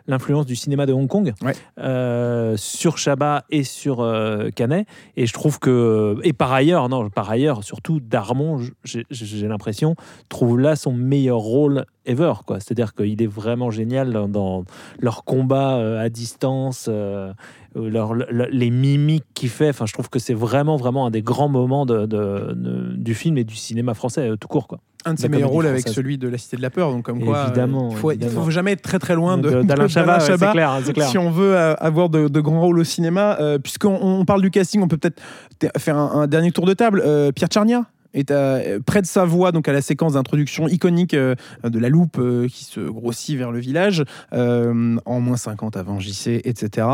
l'influence du cinéma de Hong Kong Ouais. euh, sur Chabat et sur euh, Canet. Et je trouve que et par ailleurs, non, par ailleurs, surtout Darmon, j'ai- l'impression trouve là son meilleur rôle ever, quoi. C'est-à-dire qu'il est vraiment génial dans, dans leur combat à distance. Euh, euh, leur- le- les mimiques qu'il fait. Enfin, je trouve que c'est vraiment, vraiment un des grands moments de, de- de- du film et du cinéma français euh, tout court. Quoi. Un de ses meilleurs rôles avec celui de La Cité de la Peur. Donc, comme quoi, euh, Évidemment, il faut, il évidemment. faut jamais être très très loin de, d'Alain Chabat, clair, clair. si on veut euh, avoir de, grands rôles au cinéma. Euh, Puisqu'on on parle du casting, on peut peut-être faire un, un dernier tour de table. Euh, Pierre Tcharnia est à- près de sa voix, donc à la séquence d'introduction iconique euh, de la loupe euh, qui se grossit vers le village, euh, en moins 50 avant JC, etc.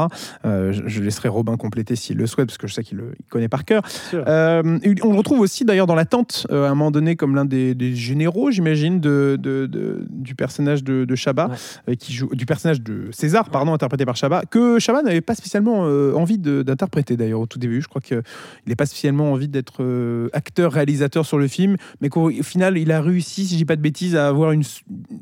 Euh, je, laisserai Robin compléter s'il le souhaite, parce que je sais qu'il le il connaît par cœur. Euh, on le retrouve aussi d'ailleurs dans la tente, euh, à un moment donné, comme l'un des, des généraux, j'imagine, de, de- de- du personnage de, de Chabat, Ouais. euh, qui joue, du personnage de César, pardon, interprété par Chabat, que Chabat n'avait pas spécialement euh, envie d'interpréter d'ailleurs au tout début. Je crois qu'il n'a pas spécialement envie d'être euh, acteur, réalisateur sur le film, mais qu'au au final, il a réussi, si je dis pas de bêtises, à avoir une,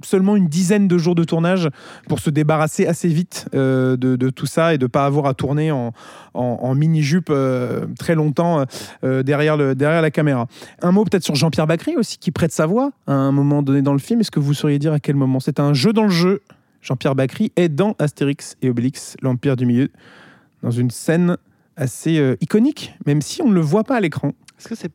seulement une dizaine de jours de tournage pour se débarrasser assez vite euh, de, tout ça et de pas avoir à tourner en, mini-jupe euh, très longtemps euh, derrière, derrière la caméra. Un mot peut-être sur Jean-Pierre Bacry aussi, qui prête sa voix à un moment donné dans le film. Est-ce que vous sauriez dire à quel moment? C'est un jeu dans le jeu. Jean-Pierre Bacry est dans Astérix et Obélix, l'Empire du Milieu, dans une scène assez iconique, même si on ne le voit pas à l'écran. Est-ce que c'est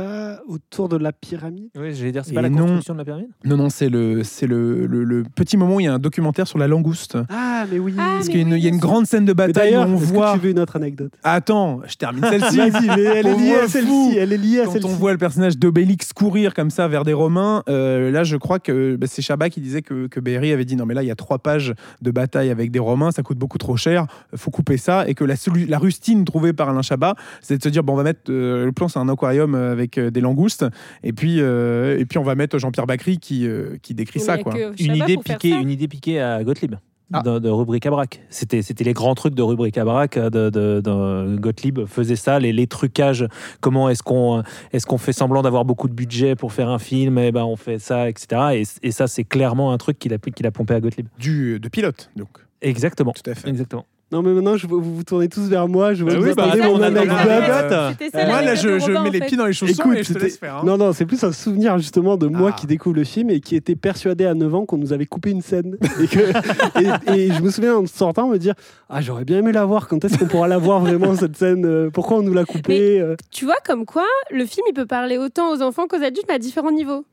pas autour de la pyramide Oui, je vais dire, c'est pas la non. construction de la pyramide? Non, non, c'est le, c'est le, le- le petit moment où il y a un documentaire sur la langouste. Ah, mais oui. Ah, Parce mais qu'il y a une, oui, il y a une bien sûr. grande scène de bataille où on est-ce voit. que tu veux une autre anecdote? Attends, je termine celle-ci. Vas-y, mais elle est liée à celle-ci. Elle est liée à Quand celle-ci. on voit le personnage d'Obélix courir comme ça vers des Romains, euh, là je crois que bah, c'est Chabat qui disait que, que Berry avait dit non mais là il y a trois pages de bataille avec des Romains, ça coûte beaucoup trop cher, faut couper ça et que la, rustine trouvée par Alain Chabat, c'est de se dire bon on va mettre euh, le plan c'est un aquarium euh, avec euh, des langoustes et puis euh, et puis on va mettre Jean-Pierre Bacry qui euh, qui décrit Mais ça quoi. une idée, piquée, ça. une idée piquée à Gottlieb. Ah. De, de rubrique à braque. C'était, c'était les grands trucs de rubrique à braque. De, de- de- Gottlieb faisait ça, les, les trucages. Comment est-ce qu'on, est-ce qu'on fait semblant d'avoir beaucoup de budget pour faire un film Et ben on fait ça, etc. Et, et ça, c'est clairement un truc qu'il a, qu'il a pompé à Gottlieb. Du de pilote donc Exactement. tout à fait. Exactement. Non, mais maintenant, je vous vous tournez tous vers moi. Je vois Bah que oui, vous bah attendez attends, mon anecdote. C'était ça, Moi là l'anecdote je, de je Robin, mets en les fait. pieds dans les chaussons Écoute, et je te c'était- laisse faire. hein. Non, non, c'est plus un souvenir justement de moi Ah. qui découvre le film et qui était persuadé à 9 ans qu'on nous avait coupé une scène. Et, que- et- et je me souviens en sortant me dire Ah, j'aurais bien aimé la voir. Quand est-ce qu'on pourra la voir vraiment cette scène Euh, Pourquoi on nous l'a coupée Euh, Tu vois, comme quoi, le film, il peut parler autant aux enfants qu'aux adultes, mais à différents niveaux.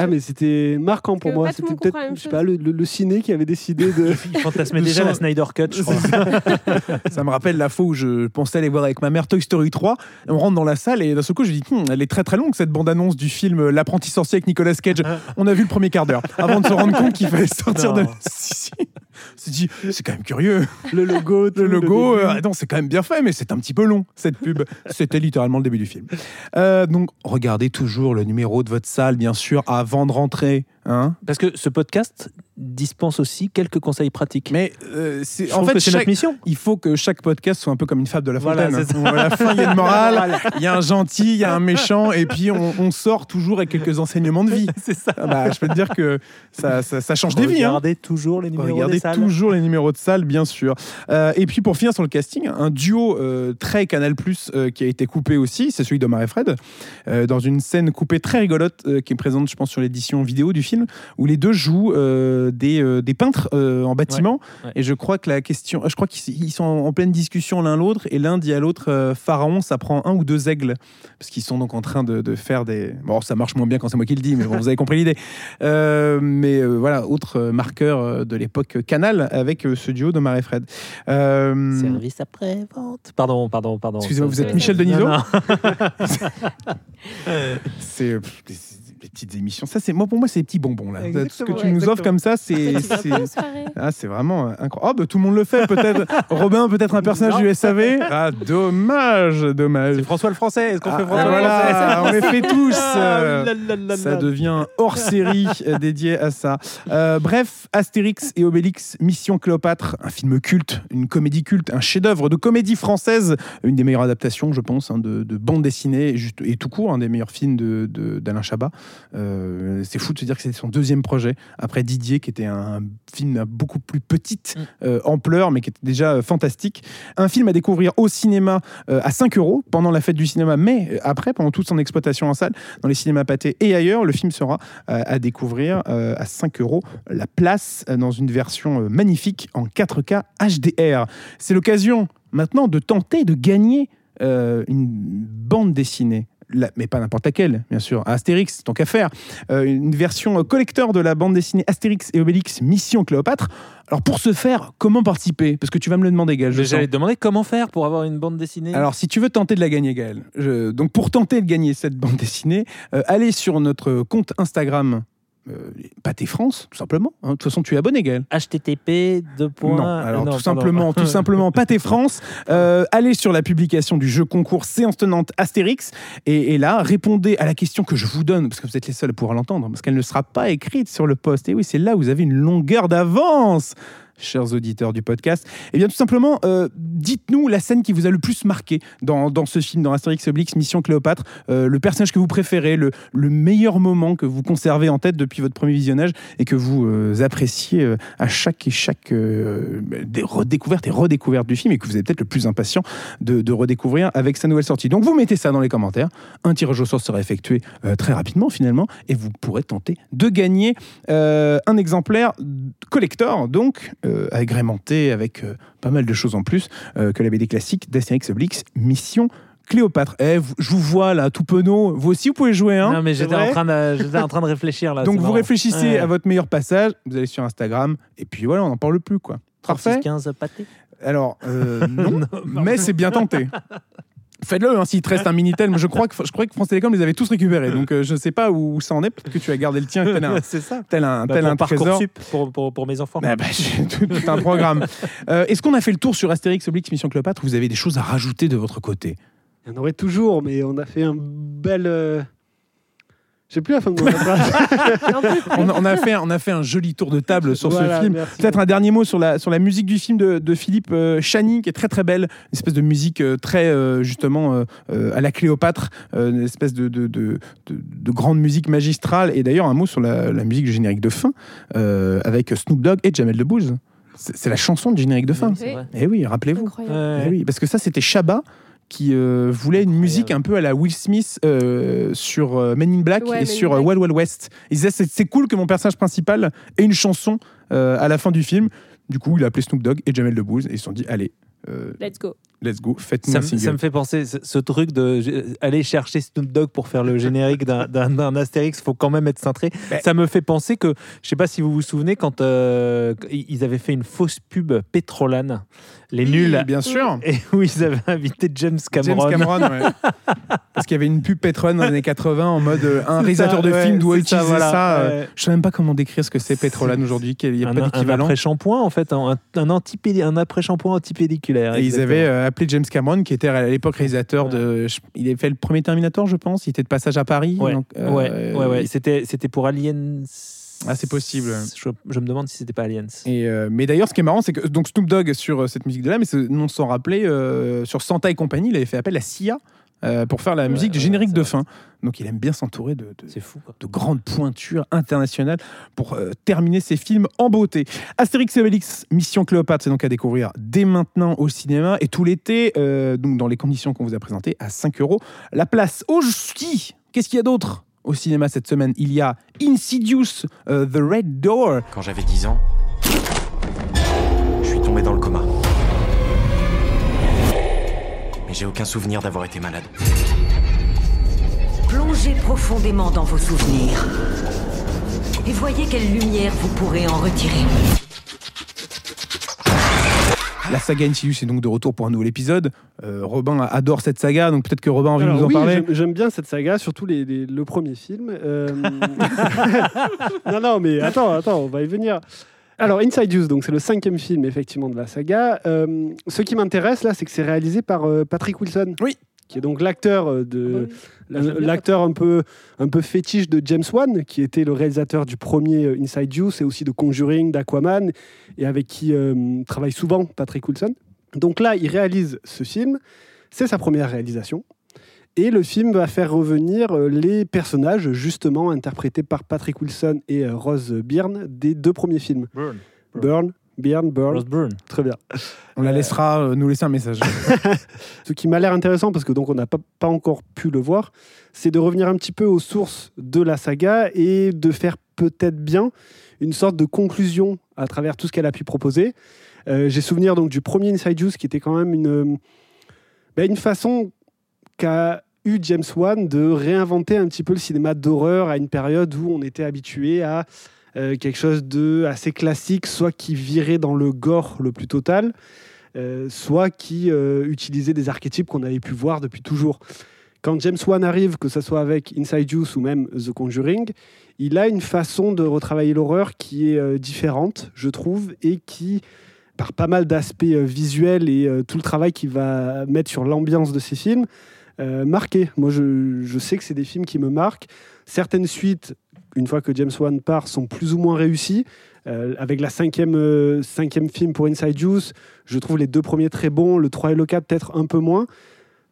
Ah, mais c'était marquant pour moi. C'était peut-être, même je sais chose. pas, le, le- le ciné qui avait décidé de. Il fantasmait déjà la Snyder Cut, je crois. Ça me rappelle la fois où je pensais aller voir avec ma mère Toy Story 3. On rentre dans la salle et d'un seul coup, je dis Hum, elle est très très longue cette bande-annonce du film euh, L'apprenti sorcier avec Nicolas Cage. On a vu le premier quart d'heure avant de se rendre compte qu'il fallait sortir de. Si. C'est quand même curieux. le logo. Le logo, euh, attends, c'est quand même bien fait, mais c'est un petit peu long cette pub. C'était littéralement le début du film. Euh, donc, regardez toujours le numéro de votre salle, bien sûr, avant de rentrer. Hein Parce que ce podcast dispense aussi quelques conseils pratiques. mais euh, c'est en fait que c'est chaque- notre mission. il faut que chaque podcast soit un peu comme une fable de la Voilà, fontaine. ça. Où à la fin, il y a une morale, il y a un gentil, il y a un méchant, et puis on, on sort toujours avec quelques enseignements de vie. C'est ça. Ah bah, je peux te dire que ça, ça, ça change des vies. Hein. Regardez toujours les numéros Regardez des salles. toujours les numéros de salle, bien sûr. Euh, et puis pour finir sur le casting, un duo euh, très Canal Plus qui a été coupé aussi, c'est celui d'Omar et Fred, euh, dans une scène coupée très rigolote euh, qui est présente, je pense, sur l'édition vidéo du film, où les deux jouent euh, des, euh, des peintres euh, en bâtiment. ouais. Et je crois que la question, je crois qu'ils ils sont en pleine discussion l'un l'autre, et l'un dit à l'autre, euh, Pharaon, ça prend un ou deux aigles, parce qu'ils sont donc en train de, de faire des. Bon, ça marche moins bien quand c'est moi qui le dis, mais bon, vous avez compris l'idée. Euh, mais euh, voilà, autre marqueur de l'époque Canal avec ce duo de et Fred. Euh, Service après-vente. Pardon, pardon, pardon. Excusez-moi, vous êtes Michel Denisot c'est des petites émissions. Ça, c'est moi pour moi, c'est des petits bonbons là. Exactement, Ce que tu ouais, nous offres comme ça, c'est ah, c'est vraiment incroyable. Oh, bah, tout le monde le fait, peut-être. Robin, peut-être un personnage Non. du SAV. Ah, dommage, dommage. C'est François le Français. Est-ce qu'on Ah, fait François ah, le voilà, Français on les fait tous. Ah, euh, Ça devient hors série euh, dédié à ça. Euh, bref, Astérix et Obélix, Mission Cléopâtre, un film culte, une comédie culte, un chef-d'œuvre de comédie française, une des meilleures adaptations, je pense, hein, de, de bande dessinée et, juste, et tout court, un des meilleurs films de- de- d'Alain Chabat. Euh, c'est fou de se dire que c'était son deuxième projet, après Didier, qui était un film à beaucoup plus petite Mm. euh, ampleur, mais qui était déjà euh, fantastique. Un film à découvrir au cinéma euh, à 5 euros pendant la fête du cinéma, mais après, pendant toute son exploitation en salle, dans les cinémas pâtés et ailleurs, le film sera à découvrir à 5 euros la place dans une version magnifique en 4K HDR. C'est l'occasion maintenant de tenter de gagner euh, une bande dessinée. La- mais pas n'importe laquelle, bien sûr. Astérix, tant qu'à faire. Euh, une version euh, collector de la bande dessinée Astérix et Obélix Mission Cléopâtre. Alors pour ce faire, comment participer? Parce que tu vas me le demander, Gaël. J'allais te demander comment faire pour avoir une bande dessinée. Alors, si tu veux tenter de la gagner, Gaël, je- donc pour tenter de gagner cette bande dessinée, euh, allez sur notre compte Instagram, euh, Pâté France, tout simplement. hein. De toute façon, tu es abonné, Gaël. HTTP deux points. Non, alors non, tout simplement, tout simplement, Pâté France. euh, allez sur la publication du jeu concours séance tenante Astérix et, et là, répondez à la question que je vous donne, parce que vous êtes les seuls à pouvoir l'entendre, parce qu'elle ne sera pas écrite sur le post. Et oui, c'est là où vous avez une longueur d'avance. Chers auditeurs du podcast, eh bien tout simplement, euh, dites-nous la scène qui vous a le plus marqué dans, ce film, dans Astérix et Obélix Mission Cléopâtre, euh, le personnage que vous préférez, le, le meilleur moment que vous conservez en tête depuis votre premier visionnage et que vous euh, appréciez à chaque et chaque des et redécouverte du film et que vous êtes peut-être le plus impatient de, de redécouvrir avec sa nouvelle sortie. Donc vous mettez ça dans les commentaires. Un tirage au sort sera effectué très rapidement finalement et vous pourrez tenter de gagner un exemplaire collector, donc euh, agrémenté avec euh, pas mal de choses en plus euh, que la BD classique d'Astérix Obélix Mission Cléopâtre. Eh, vous- je vous vois là, tout penaud. Vous aussi, vous pouvez jouer. Hein Non, mais j'étais en, train de, j'étais en train de réfléchir là. donc vous marrant. réfléchissez Ouais. à votre meilleur passage, vous allez sur Instagram, et puis voilà, on n'en parle plus quoi. Parfait 36-15 pâté. Alors, euh, non, mais c'est bien tenté. Faites-le, hein, s'il te reste un Minitel. Je crois que je crois que France Télécom les avait tous récupérés. Donc, euh, je ne sais pas où ça en est. Peut-être que tu as gardé le tien, tel un, c'est ça. tel un, Bah, tel pour un trésor. Parcoursup, pour, pour, pour mes enfants. Ah bah, j'ai tout, tout un programme. Euh, Est-ce qu'on a fait le tour sur Astérix Obélix Mission Cléopâtre? Vous avez des choses à rajouter de votre côté? Il y en aurait toujours, mais on a fait un bel. Sais plus la fin de mon phrase. on, a- on a fait, on a fait un joli tour de table sur Voilà, ce film. Peut-être un dernier mot sur la, sur la musique du film de, de Philippe euh, Chani, qui est très très belle. Une espèce de musique euh, très, euh, justement, euh, euh, à la Cléopâtre. euh, une espèce de, de, de, de- de grande musique magistrale. Et d'ailleurs, un mot sur la, la musique du générique de fin, euh, avec Snoop Dogg et Jamel Debbouze. C'est c'est la chanson du générique de fin. Oui, vrai. Eh oui, rappelez-vous. Eh oui, parce que ça, c'était Shabba qui euh, voulait une musique un peu à la Will Smith euh, sur euh, Men in Black Ouais, et Men sur euh, Black. Wild Wild West. Il disait c'est c'est cool que mon personnage principal ait une chanson euh, à la fin du film. Du coup, il a appelé Snoop Dogg et Jamel Debbouze et ils se sont dit allez, euh, Let's go. Let's go, faites-nous Ça un ça me fait penser ce, ce truc de euh, aller chercher Snoop Dogg pour faire le générique d'un- Astérix, faut quand même être cintré. Ben- Ça me fait penser que, je sais pas si vous vous souvenez, quand euh, ils avaient fait une fausse pub Pétrolane, les Oui, nuls, bien sûr. et où ils avaient invité James Cameron. James Cameron, ouais. Parce qu'il y avait une pub Petron dans les années 80 en mode euh, un réalisateur ça, de ouais, film doit utiliser ça. ça, voilà, euh, ouais. Je sais même pas comment décrire ce que c'est Petrolan aujourd'hui, qu'il n'y a un, pas un d'équivalent. après-shampoing, en fait, un, un, un après-shampoing antipédiculaire. Et ils avaient euh, appelé James Cameron, qui était à l'époque réalisateur de. Il avait fait le premier Terminator, je pense. Il était de passage à Paris. Ouais, donc, euh, ouais, ouais, ouais. C'était, c'était pour Aliens. Ah, c'est possible. Je, je me demande si c'était pas Aliens. Et euh, mais d'ailleurs, ce qui est marrant, c'est que donc Snoop Dogg sur euh, cette musique de là, mais non sans rappeler, euh, sur Santa et compagnie, il avait fait appel à Sia euh, pour faire la Ouais, musique du ouais, générique de vrai. fin. Donc il aime bien s'entourer de, de- C'est fou, quoi. de grandes pointures internationales pour euh, terminer ses films en beauté. Astérix et Obélix, Mission Cléopâtre, c'est donc à découvrir dès maintenant au cinéma et tout l'été, euh, donc dans les conditions qu'on vous a présentées, à 5 euros. La place au ski Qu'est-ce qu'il y a d'autre au cinéma cette semaine? Il y a Insidious, euh, The Red Door. Quand j'avais 10 ans, je suis tombé dans le coma. Mais j'ai aucun souvenir d'avoir été malade. Plongez profondément dans vos souvenirs. Et voyez quelle lumière vous pourrez en retirer. La saga Insidious est donc de retour pour un nouvel épisode. Euh, Robin adore cette saga, donc peut-être que Robin a envie de nous en oui, parler. j'aime- J'aime bien cette saga, surtout les- les- le premier film. Euh, non, non, mais attends, attends, on va y venir. Alors, Inside Use, donc c'est le cinquième film effectivement de la saga. Euh, ce qui m'intéresse là, c'est que c'est réalisé par euh, Patrick Wilson. Oui. Qui est donc l'acteur euh, Ah de bah j'aime bien l'acteur un peu un peu fétiche de James Wan, qui était le réalisateur du premier Inside Use et aussi de Conjuring, d'Aquaman, et avec qui euh, travaille souvent Patrick Wilson. Donc là, il réalise ce film. C'est sa première réalisation. Et le film va faire revenir euh, les personnages, justement interprétés par Patrick Wilson et euh, Rose Byrne, des deux premiers films. Burn. Burn, Byrne, Burn. Rose Byrne. Très bien. On la laissera euh, nous laisser un message. Ce qui m'a l'air intéressant, parce que donc on n'a pas, pas encore pu le voir, c'est de revenir un petit peu aux sources de la saga et de faire peut-être bien une sorte de conclusion à travers tout ce qu'elle a pu proposer. Euh, J'ai souvenir donc du premier Inside Juice qui était quand même une, bah, une façon qu'a eu James Wan de réinventer un petit peu le cinéma d'horreur à une période où on était habitué à euh, quelque chose de assez classique, soit qui virait dans le gore le plus total, euh, soit qui euh, utilisait des archétypes qu'on avait pu voir depuis toujours. Quand James Wan arrive, que ce soit avec Inside Juice ou même The Conjuring, il a une façon de retravailler l'horreur qui est différente, je trouve, et qui, par pas mal d'aspects visuels et tout le travail qu'il va mettre sur l'ambiance de ses films, euh, marqué. Moi, je, sais que c'est des films qui me marquent. Certaines suites, une fois que James Wan part, sont plus ou moins réussies. Euh, avec la cinquième, euh, cinquième film pour Inside Juice, je trouve les deux premiers très bons, le 3 et le 4 peut-être un peu moins.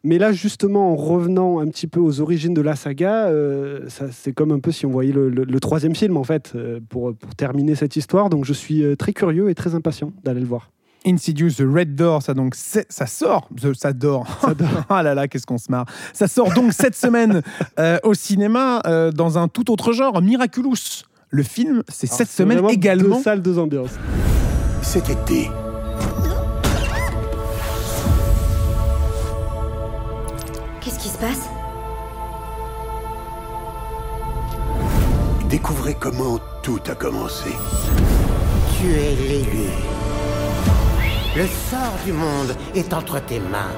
Mais là, justement, en revenant un petit peu aux origines de la saga, euh, c'est comme un peu si on voyait le, le- troisième film, en fait, pour, pour terminer cette histoire. Donc, je suis très curieux et très impatient d'aller le voir. Insidious, The Red Door, ça donc ça sort, The- ça dort. ah là là, qu'est-ce qu'on se marre. Ça sort donc cette semaine euh, au cinéma euh, dans un tout autre genre, Miraculous. Le film, c'est cette semaine également. Deux salles, deux ambiances. Cet été, Qu'est-ce qui se passe? Découvrez comment tout a commencé. Tu es l'élu. Le sort du monde est entre tes mains.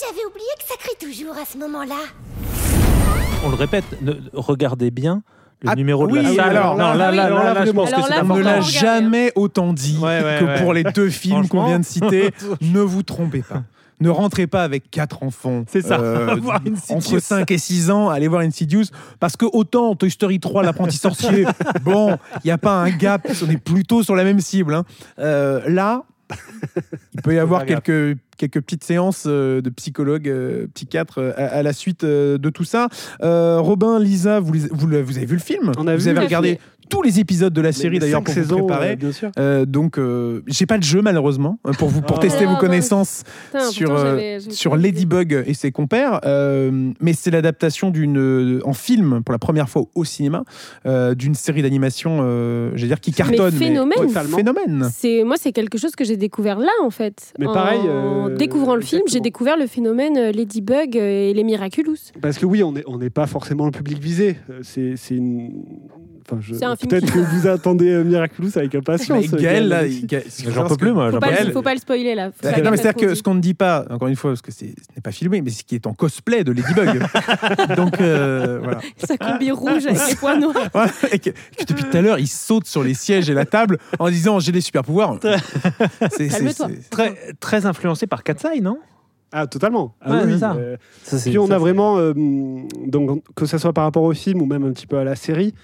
J'avais oublié que ça crie toujours à ce moment-là. On le répète, ne- regardez bien le Ah, numéro de oui, la salle. alors, non, là, là, là, là, là, je pense que c'est On ne l'a hein. jamais autant dit Ouais, ouais, que ouais. pour les deux films qu'on vient de citer. ne vous trompez pas. Ne rentrez pas avec quatre enfants. C'est ça. euh, Voir Insidious. entre 5 et 6 ans, allez voir Insidious. Parce que autant Toy Story 3, l'apprenti sorcier, bon, il n'y a pas un gap, on est plutôt sur la même cible. hein. Euh, là, il peut y avoir quelques, quelques petites séances euh, de psychologues, euh, psychiatres à, à la suite de tout ça. Euh, Robin, Lisa, vous, avez vu le film? On a Vous vu, avez regardé tous les épisodes de la série d'ailleurs pour saisons, vous préparer. euh, bien sûr. Euh, donc, euh, j'ai pas de jeu malheureusement euh, pour vous pour Oh. tester Ah, vos connaissances sur pourtant, sur. Ladybug et ses compères. euh, mais c'est l'adaptation d'une en film pour la première fois au cinéma euh, d'une série d'animation, euh, j'allais dire qui cartonne. phénomène. Ouais, Totalement. phénomène. C'est moi, c'est quelque chose que j'ai découvert là en fait. Mais En pareil, euh, découvrant le film, j'ai découvert le phénomène Ladybug et les Miraculous. Parce que oui, on n'est on pas forcément le public visé. C'est c'est une. Enfin, je- C'est un film Peut-être qui- que vous attendez euh, Miraculous avec impatience. Mais Gaël, là, Gaël. J'en peux plus, moi. Faut pas, faut pas le spoiler là. Faut Euh, faire non, mais gaffe à c'est-à-dire que ce qu'on ne dit pas, encore une fois, parce que c'est- ce n'est pas filmé, mais ce qui est en cosplay de Ladybug. Donc, euh, voilà. Sa combi rouge avec les points noirs. Voilà. Et que, que depuis tout à l'heure, il saute sur les sièges et la table en disant j'ai des super pouvoirs. C'est- Très, très influencé par Katsai, non? Ah, totalement. Ah Ouais, oui, c'est ça. euh, Ça, Puis on ça, a vraiment, euh, donc, que ce soit par rapport au film ou même un petit peu à la série, euh,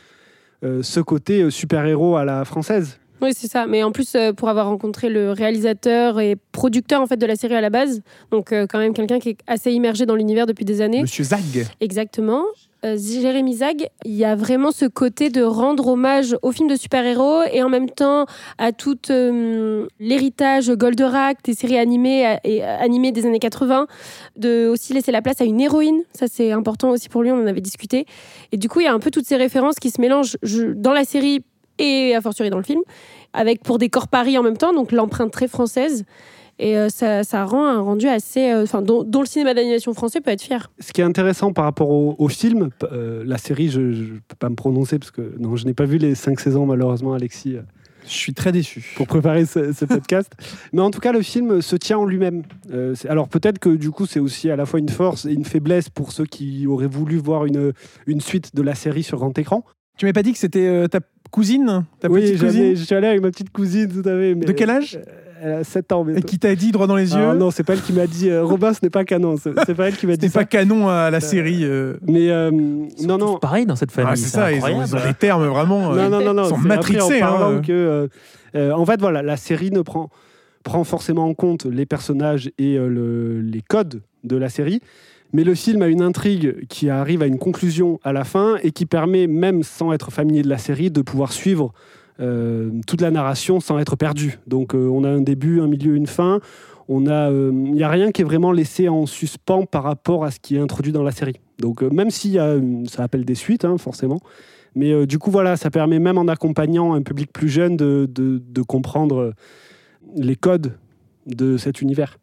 ce côté euh, super-héros à la française. Oui, c'est ça. Mais en plus, euh, pour avoir rencontré le réalisateur et producteur en fait de la série à la base, donc euh, quand même quelqu'un qui est assez immergé dans l'univers depuis des années. Monsieur Zag. Exactement. Euh, Jérémy Zag, il y a vraiment ce côté de rendre hommage aux films de super-héros et en même temps à tout euh, l'héritage Goldorak, des séries animées, euh, et, animées des années 80, de aussi laisser la place à une héroïne. Ça, c'est important aussi pour lui, on en avait discuté. Et du coup, il y a un peu toutes ces références qui se mélangent je- dans la série et a fortiori dans le film, avec pour des corps paris en même temps, donc l'empreinte très française. Et euh, ça, ça rend un rendu assez. euh, Enfin, dont, dont le cinéma d'animation français peut être fier. Ce qui est intéressant par rapport au, au film, euh, la série, je ne peux pas me prononcer parce que non, je n'ai pas vu les cinq saisons malheureusement, Alexis. euh, Je suis très déçu. pour préparer ce, ce podcast. Mais en tout cas, le film se tient en lui-même. Euh, alors peut-être que du coup, c'est aussi à la fois une force et une faiblesse pour ceux qui auraient voulu voir une, une suite de la série sur grand écran. Tu m'avais pas dit que c'était euh, ta cousine Ta oui, petite j'avais- cousine je suis allé avec ma petite cousine, tout à fait. mais- De quel âge Euh, Elle a 7 ans. Et bientôt. qui t'a dit droit dans les yeux Ah non, c'est pas elle qui m'a dit euh, Robin, ce n'est pas canon. C'est c'est pas elle qui m'a dit C'était ça. pas canon à la série. euh. Mais euh, sont non, non. tous pareils dans cette famille. Ah, c'est ça, ils ont, incroyable. ils ont des termes vraiment. euh, Non, non, non, non. ils sont c'est après, matrixés. en hein, parlant euh. que, euh, euh, en fait, voilà, la série ne prend, prend forcément en compte les personnages et euh, le- les codes de la série. Mais le film a une intrigue qui arrive à une conclusion à la fin et qui permet, même sans être familier de la série, de pouvoir suivre euh, toute la narration sans être perdu. Donc euh, on a un début, un milieu, une fin. Il n'y a rien qui est vraiment laissé en suspens par rapport à ce qui est introduit dans la série. Donc euh, même si ça appelle des suites, hein, forcément. Mais euh, du coup, voilà, ça permet même en accompagnant un public plus jeune de comprendre les codes de cet univers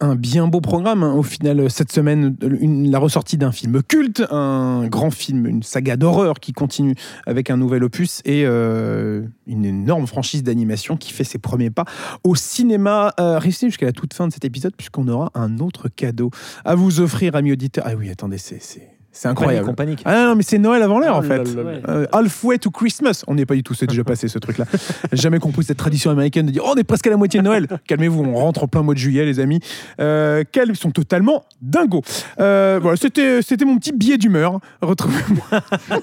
un bien beau programme. hein. Au final, cette semaine, la ressortie d'un film culte, un grand film, une saga d'horreur qui continue avec un nouvel opus et euh, une énorme franchise d'animation qui fait ses premiers pas au cinéma. Euh, restez jusqu'à la toute fin de cet épisode puisqu'on aura un autre cadeau à vous offrir, amis auditeurs. Ah oui, attendez, c'est c'est- incroyable. Ah non, mais c'est Noël avant l'heure en Oh là fait. là. Euh, halfway to Christmas. On n'est pas du tout, c'est déjà passé ce truc-là. Jamais compris cette tradition américaine de dire oh, on est presque à la moitié de Noël. Calmez-vous, on rentre en plein mois de juillet, les amis. Euh, quels sont totalement dingos. Euh, voilà, c'était, c'était mon petit billet d'humeur. Retrouvez-moi.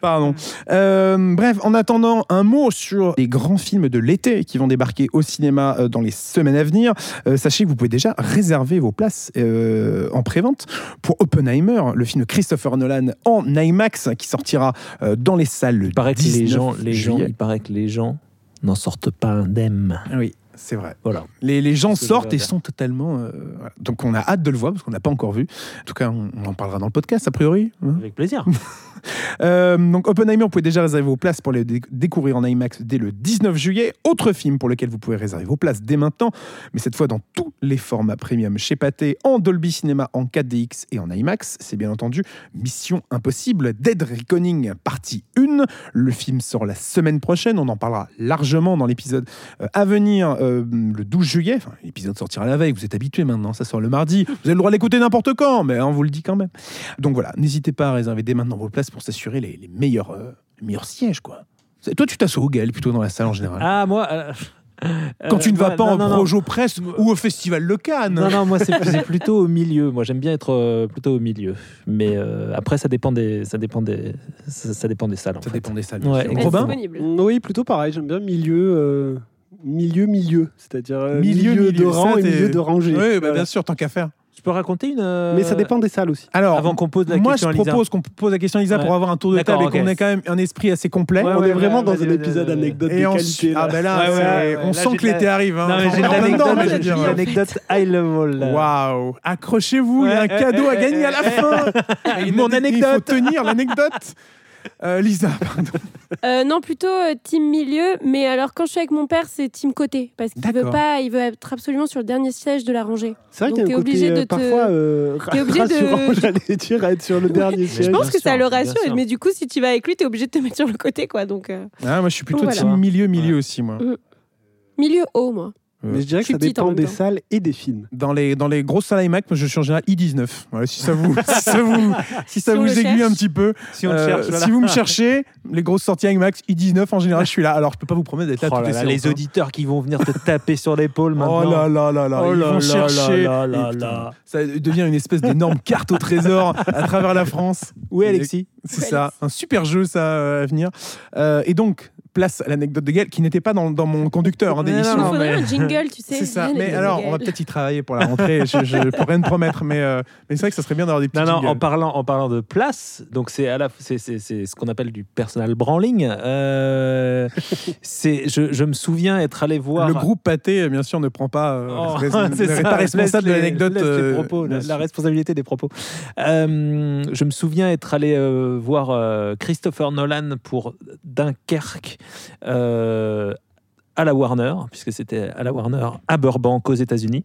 Pardon. Euh, bref, en attendant, un mot sur les grands films de l'été qui vont débarquer au cinéma dans les semaines à venir. Euh, sachez que vous pouvez déjà réserver vos places euh, en prévente pour Oppenheimer, le film de Christopher Nolan en IMAX qui sortira euh, dans les salles le Il paraît que les 19 gens, les gens, il paraît que les gens n'en sortent pas indemnes. Oui, c'est vrai. Voilà. Les, les gens sortent et sont totalement. euh, voilà. Donc on a hâte de le voir parce qu'on n'a pas encore vu. En tout cas, on, on en parlera dans le podcast a priori. hein. Avec plaisir. Euh, donc Oppenheimer, vous pouvez déjà réserver vos places pour le dé- découvrir en IMAX dès le 19 juillet. Autre film pour lequel vous pouvez réserver vos places dès maintenant, mais cette fois dans tous les formats premium chez Pathé, en Dolby Cinema, en 4DX et en IMAX. C'est bien entendu Mission Impossible, Dead Reckoning, partie 1. Le film sort la semaine prochaine. On en parlera largement dans l'épisode euh, à venir euh, le 12 juillet. Enfin, l'épisode sortira la veille. Vous êtes habitués maintenant. Ça sort le mardi. Vous avez le droit de l'écouter n'importe quand, mais on vous le dit quand même. Donc voilà, n'hésitez pas à réserver dès maintenant vos places pour s'assurer les, les meilleurs, euh, les meilleurs sièges, quoi. C'est- Toi, tu t'assois où, Gaël, plutôt dans la salle en général Ah, moi. euh, Quand euh, tu ne vas pas non, en. Projo Presse ou au Festival de Cannes. Non, non, moi, c'est plutôt au milieu. Moi, j'aime bien être euh, plutôt au milieu. Mais euh, après, ça dépend des, ça dépend des, ça, ça dépend des salles. en Ça fait. dépend des salles. Ouais. Robin Oui, plutôt pareil. J'aime bien milieu, euh, milieu, milieu. C'est-à-dire euh, Milieu, milieu, milieu, de rang et milieu de rangée. Oui, bah, Voilà. bien sûr, tant qu'à faire. Je peux raconter une. euh, Mais ça dépend des salles aussi. Alors, Avant qu'on pose la moi, question je à Lisa. propose qu'on pose la question à Lisa pour avoir un tour de table et qu'on ait quand même un esprit assez complet. Ouais, On ouais, est vraiment ouais, dans un épisode anecdote Et de qualité. ah là. ben là, on là, sent que l'été arrive. hein. Non, mais j'ai une anecdote, je anecdote high level. Waouh Accrochez-vous, il y a un cadeau à gagner à la fin. mon ane- Il faut anecdote. tenir l'anecdote. Euh, Lisa, pardon. Euh, non, plutôt euh, team milieu. Mais alors, quand je suis avec mon père, c'est team côté. Parce qu'il veut D'accord. pas, il veut être absolument sur le dernier siège de la rangée. C'est vrai qu'il y a t'es un côté obligé de euh, te- parfois euh, t'es obligé de- rassurant, j'allais dire, à être sur le dernier siège. Je pense bien que ça sûr, le bien rassure. sûr. Mais du coup, si tu vas avec lui, t'es obligé de te mettre sur le côté, quoi. Donc, euh, Ah, moi, je suis plutôt Voilà. team milieu, milieu aussi, moi. milieu haut, moi. Mais je dirais que ça dépend des salles et des films. Dans les, dans les grosses salles IMAX, moi, je suis en général I19. Voilà, si ça vous, si ça vous, si ça Si on vous le aiguille cherche. un petit peu. Si on le Euh, cherche, voilà. Si vous me cherchez, les grosses sorties IMAX, I19, en général, je suis là. Alors, je peux pas vous promettre d'être là Oh toutes là les là, les hein. auditeurs qui vont venir te taper sur l'épaule maintenant. Oh là là là là, Oh ils là vont là chercher. là là Et putain, là. Ça devient une espèce d'énorme carte au trésor à travers la France. Où est Alexis? C'est ça, un super jeu ça euh, à venir. Euh, et donc, place à l'anecdote de Gaël qui n'était pas dans, dans mon conducteur hein, d'émission. Il nous non, faudrait mais- un jingle, tu sais. C'est ça. Mais alors, on va peut-être y travailler pour la rentrée. je, je peux rien te promettre, mais, euh, mais c'est vrai que ça serait bien d'avoir des petits Non, non, jingles. en parlant, en parlant de place, donc c'est à la, c'est, c'est, c'est ce qu'on appelle du personal branding. Euh, c'est, je, je me souviens être allé voir Le groupe pâté, bien sûr, ne prend pas, euh, Oh, n'est pas responsable de l'anecdote. euh, propos, bien la, la responsabilité des propos. Euh, je me souviens être allé euh, voir euh, Christopher Nolan pour Dunkerque euh, à la Warner, puisque c'était à la Warner à Burbank aux États-Unis.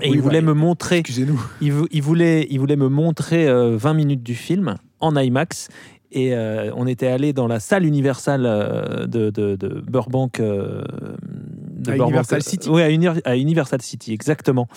Et Oui, il voulait me montrer Excusez-nous. il, vou- il voulait, il voulait me montrer euh, 20 minutes du film en IMAX. Et euh, on était allé dans la salle Universal euh, de, de, de Burbank. euh, de À Universal City. Oui, à, Uni- à Universal City, exactement.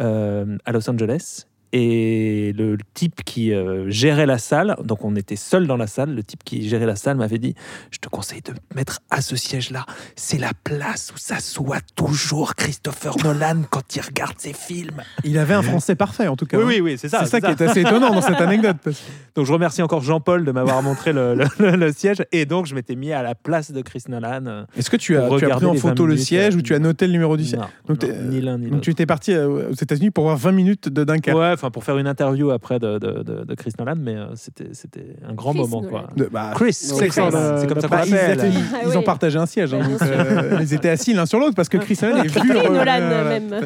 euh, à Los Angeles. Et le type qui euh, gérait la salle, donc on était seul dans la salle, le type qui gérait la salle m'avait dit Je te conseille de te mettre à ce siège-là. C'est la place où s'assoit toujours Christopher Nolan quand il regarde ses films. Il avait un français parfait, en tout cas. hein. oui, c'est C'est ça qui est assez étonnant dans cette anecdote. Donc je remercie encore Jean-Paul de m'avoir montré le, le- le- le siège. Et donc je m'étais mis à la place de Chris Nolan. euh, Est-ce que tu as, tu as pris en photo 20 le siège euh, ou tu as noté le numéro du siège non, Donc non, ni l'un ni Donc l'autre. tu étais parti aux États-Unis pour voir 20 minutes de Dunkerque. Ouais, enfin pour faire une interview après de, de, de- de Chris Nolan, mais euh, c'était c'était un grand Chris moment quoi. Nolan. Bah, Chris, c'est comme ça qu'on ils, étaient- Ah ils ont oui. partagé un siège, hein, donc, bien sûr. euh, ils étaient assis l'un sur l'autre parce que Chris Nolan est vu. Chris Nolan, même.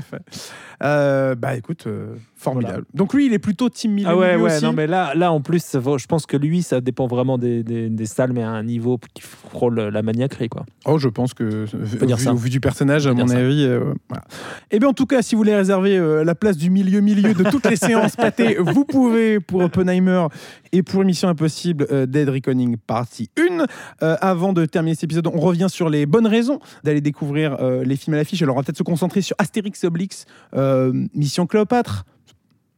Euh, bah écoute, euh, formidable. Donc lui, il est plutôt team milieu. Ah ouais, milieu ouais, aussi. non, mais là, là en plus, je pense que lui, ça dépend vraiment des, des, des salles, mais à un niveau qui frôle la maniaquerie, quoi. Oh, je pense que, vu, dire ça. au vu du personnage, à mon avis. euh, voilà. Et bien, en tout cas, si vous voulez réserver euh, la place du milieu-milieu de toutes les séances pâtées, vous pouvez pour Oppenheimer et pour Mission Impossible euh, Dead Reckoning partie 1. Euh, avant de terminer cet épisode, on revient sur les bonnes raisons d'aller découvrir euh, les films à l'affiche. Alors, on va peut-être se concentrer sur Astérix et euh, Mission Cléopâtre.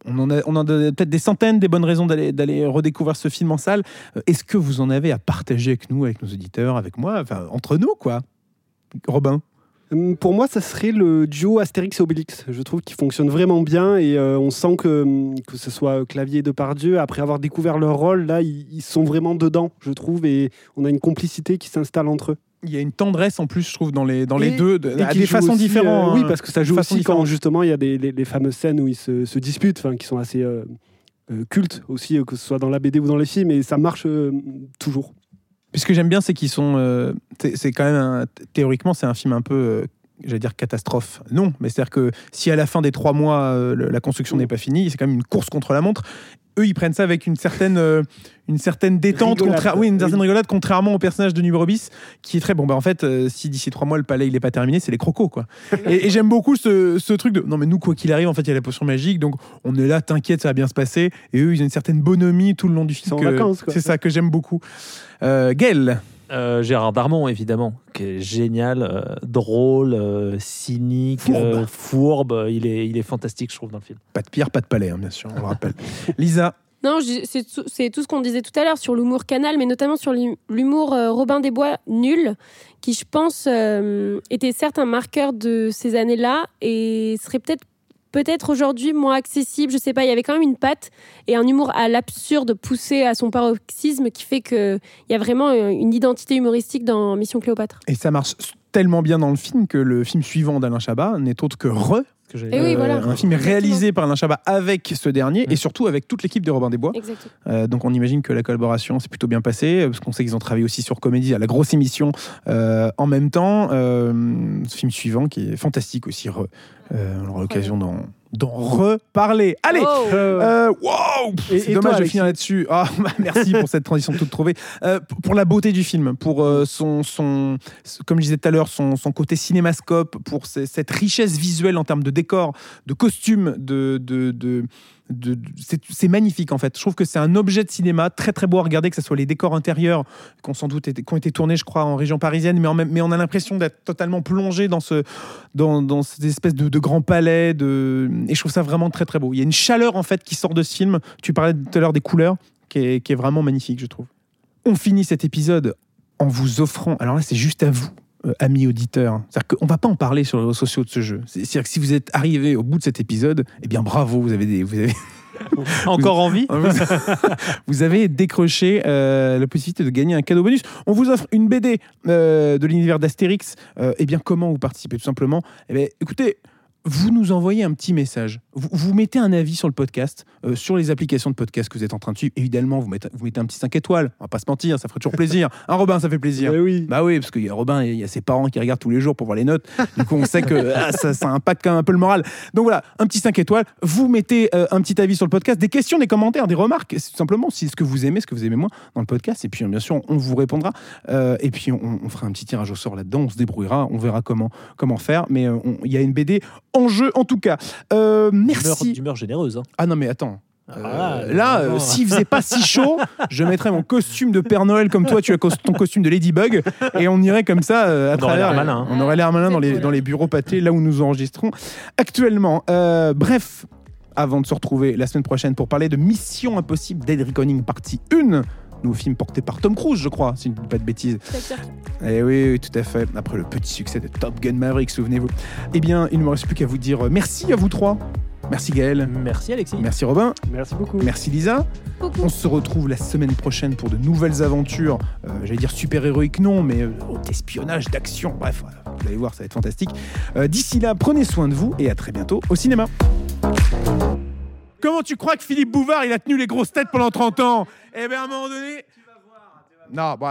On en a, peut-être des centaines des bonnes raisons d'aller redécouvrir ce film en salle. Euh, Est-ce que vous en avez à partager avec nous, avec nos auditeurs, avec moi, entre nous, quoi? Robin? Hum, Pour moi, ça serait le duo Astérix et Obélix. Je trouve qu'il fonctionne vraiment bien et euh, on sent que, hum, que ce soit Clavier et Depardieu, après avoir découvert leur rôle, là, ils sont vraiment dedans, je trouve, et on a une complicité qui s'installe entre eux. Il y a une tendresse en plus, je trouve, dans les, dans les Et- deux, de- et à qui des façons aussi, différentes. euh, oui, parce que ça joue aussi quand justement il y a des, les, les fameuses scènes où ils se, se disputent, qui sont assez euh, euh, cultes aussi, que ce soit dans la BD ou dans les films, et ça marche euh, toujours. Puis ce que j'aime bien, c'est qu'ils sont. euh, c'est quand même. un- théoriquement, c'est un film un peu. euh, J'allais dire catastrophe. Non, mais c'est-à-dire que si à la fin des trois mois, euh, la construction n'est pas finie, c'est quand même une course contre la montre. Eux, ils prennent ça avec une certaine, euh, une certaine détente, oui, une certaine Oui. rigolade, contrairement au personnage de Numéro bis, qui est très bon. Bah, en fait, euh, si d'ici trois mois le palais il est pas terminé, c'est les crocos, quoi. et et j'aime beaucoup ce, ce truc de non, mais nous, quoi qu'il arrive, en fait, il y a la potion magique, donc on est là, t'inquiète, ça va bien se passer. Et eux, ils ont une certaine bonhomie tout le long du film. sont en que- vacances, quoi. C'est ça que j'aime beaucoup. Euh, Gaël, Euh, Gérard Darmon, évidemment, qui est génial, euh, drôle, euh, cynique, Fourbe. euh, fourbe. Il est, il est fantastique, je trouve, dans le film. pas de pierre, pas de palais, hein, bien sûr, on le rappelle. Lisa, Non, c'est tout, c'est tout ce qu'on disait tout à l'heure sur l'humour canal, mais notamment sur l'hu- l'humour euh, Robin des Bois nul, qui je pense euh, était certes un marqueur de ces années-là et serait peut-être peut-être aujourd'hui moins accessible. Je sais pas, il y avait quand même une patte et un humour à l'absurde poussé à son paroxysme qui fait que il y a vraiment euh, une identité humoristique dans Mission Cléopâtre. Et ça marche tellement bien dans le film que le film suivant d'Alain Chabat n'est autre que Re, Que j'ai- Et Eh oui, voilà. un film réalisé par Alain Chabat avec ce dernier et surtout avec toute l'équipe de Robin des Bois. Euh, donc on imagine que la collaboration s'est plutôt bien passée, euh, parce qu'on sait qu'ils ont travaillé aussi sur Comédie, à la grosse émission euh, en même temps. Euh, ce film suivant qui est fantastique aussi, Re. Euh, on aura l'occasion d'en d'en reparler. Allez Oh. Euh, wow Et- C'est et dommage toi, de finir là-dessus. Ah, bah, merci pour cette transition toute trouvée. Euh, pour la beauté du film, pour euh, son, son, comme je disais tout à l'heure, son, son côté cinémascope, pour ce- cette richesse visuelle en termes de décor, de costumes, de, de, de, c'est magnifique en fait. Je trouve que c'est un objet de cinéma très très beau à regarder, que ce soit les décors intérieurs qui ont sans doute été, été tournés, je crois, en région parisienne, mais, en mais on a l'impression d'être totalement plongé dans ce, dans, cette espèce de, de grand palais. De... Et je trouve ça vraiment très très beau. Il y a une chaleur en fait qui sort de ce film. Tu parlais tout à l'heure des couleurs, qui est vraiment magnifique, je trouve. On finit cet épisode en vous offrant. Alors là, c'est juste à vous. Euh, amis auditeurs, c'est-à-dire qu'on va pas en parler sur les réseaux sociaux de ce jeu. C'est- C'est-à-dire que si vous êtes arrivé au bout de cet épisode, eh bien bravo, vous avez des, vous avez, Encore en vie vous, vous avez décroché euh, la possibilité de gagner un cadeau bonus. On vous offre une BD euh, de l'univers d'Astérix. Euh, eh bien, comment vous participez Tout simplement, eh bien, écoutez, vous nous envoyez un petit message. Vous, vous mettez un avis sur le podcast, euh, sur les applications de podcast que vous êtes en train de suivre. Évidemment, vous mettez, vous mettez un petit 5 étoiles. On va pas se mentir, ça ferait toujours plaisir. Un Robin, ça fait plaisir. Oui. Bah oui, parce qu'il y a Robin, il y a ses parents qui regardent tous les jours pour voir les notes. Du coup, on sait que ah, ça, ça impacte quand même un peu le moral. Donc voilà, un petit 5 étoiles. Vous mettez euh, un petit avis sur le podcast, des questions, des commentaires, des remarques, c'est tout simplement, si ce que vous aimez, ce que vous aimez moins dans le podcast. Et puis, bien sûr, on vous répondra. Euh, et puis, on, on fera un petit tirage au sort là-dedans. On se débrouillera. On verra comment, comment faire. Mais il y a une BD en jeu, en tout cas. Euh, merci. D'humeur généreuse. hein. Ah non, mais attends. Euh, Ah, là, euh, s'il faisait pas si chaud, je mettrais mon costume de Père Noël comme toi, tu as ton costume de Ladybug, et on irait comme ça euh, à On aurait travers. l'air malin, hein. On aurait l'air malin dans les, Voilà. dans les bureaux pâtés, là où nous enregistrons actuellement. Euh, bref, avant de se retrouver la semaine prochaine pour parler de Mission Impossible Dead Reckoning partie 1, nouveau film porté par Tom Cruise, je crois, si je ne dis pas de bêtises. C'est acteur Eh oui, oui, tout à fait. Après le petit succès de Top Gun Maverick, souvenez-vous. Eh bien, il ne me reste plus qu'à vous dire merci à vous trois. Merci Gaël. Merci Alexis. Merci Robin. Merci beaucoup. Merci Lisa. Beaucoup. On se retrouve la semaine prochaine pour de nouvelles aventures. Euh, J'allais dire super-héroïques, non, mais euh, d'espionnage, d'action. Bref, voilà, vous allez voir, ça va être fantastique. Euh, D'ici là, prenez soin de vous et à très bientôt au cinéma. Comment tu crois que Philippe Bouvard, il a tenu les grosses têtes pendant 30 ans? Eh bien, à un moment donné. Non, bon,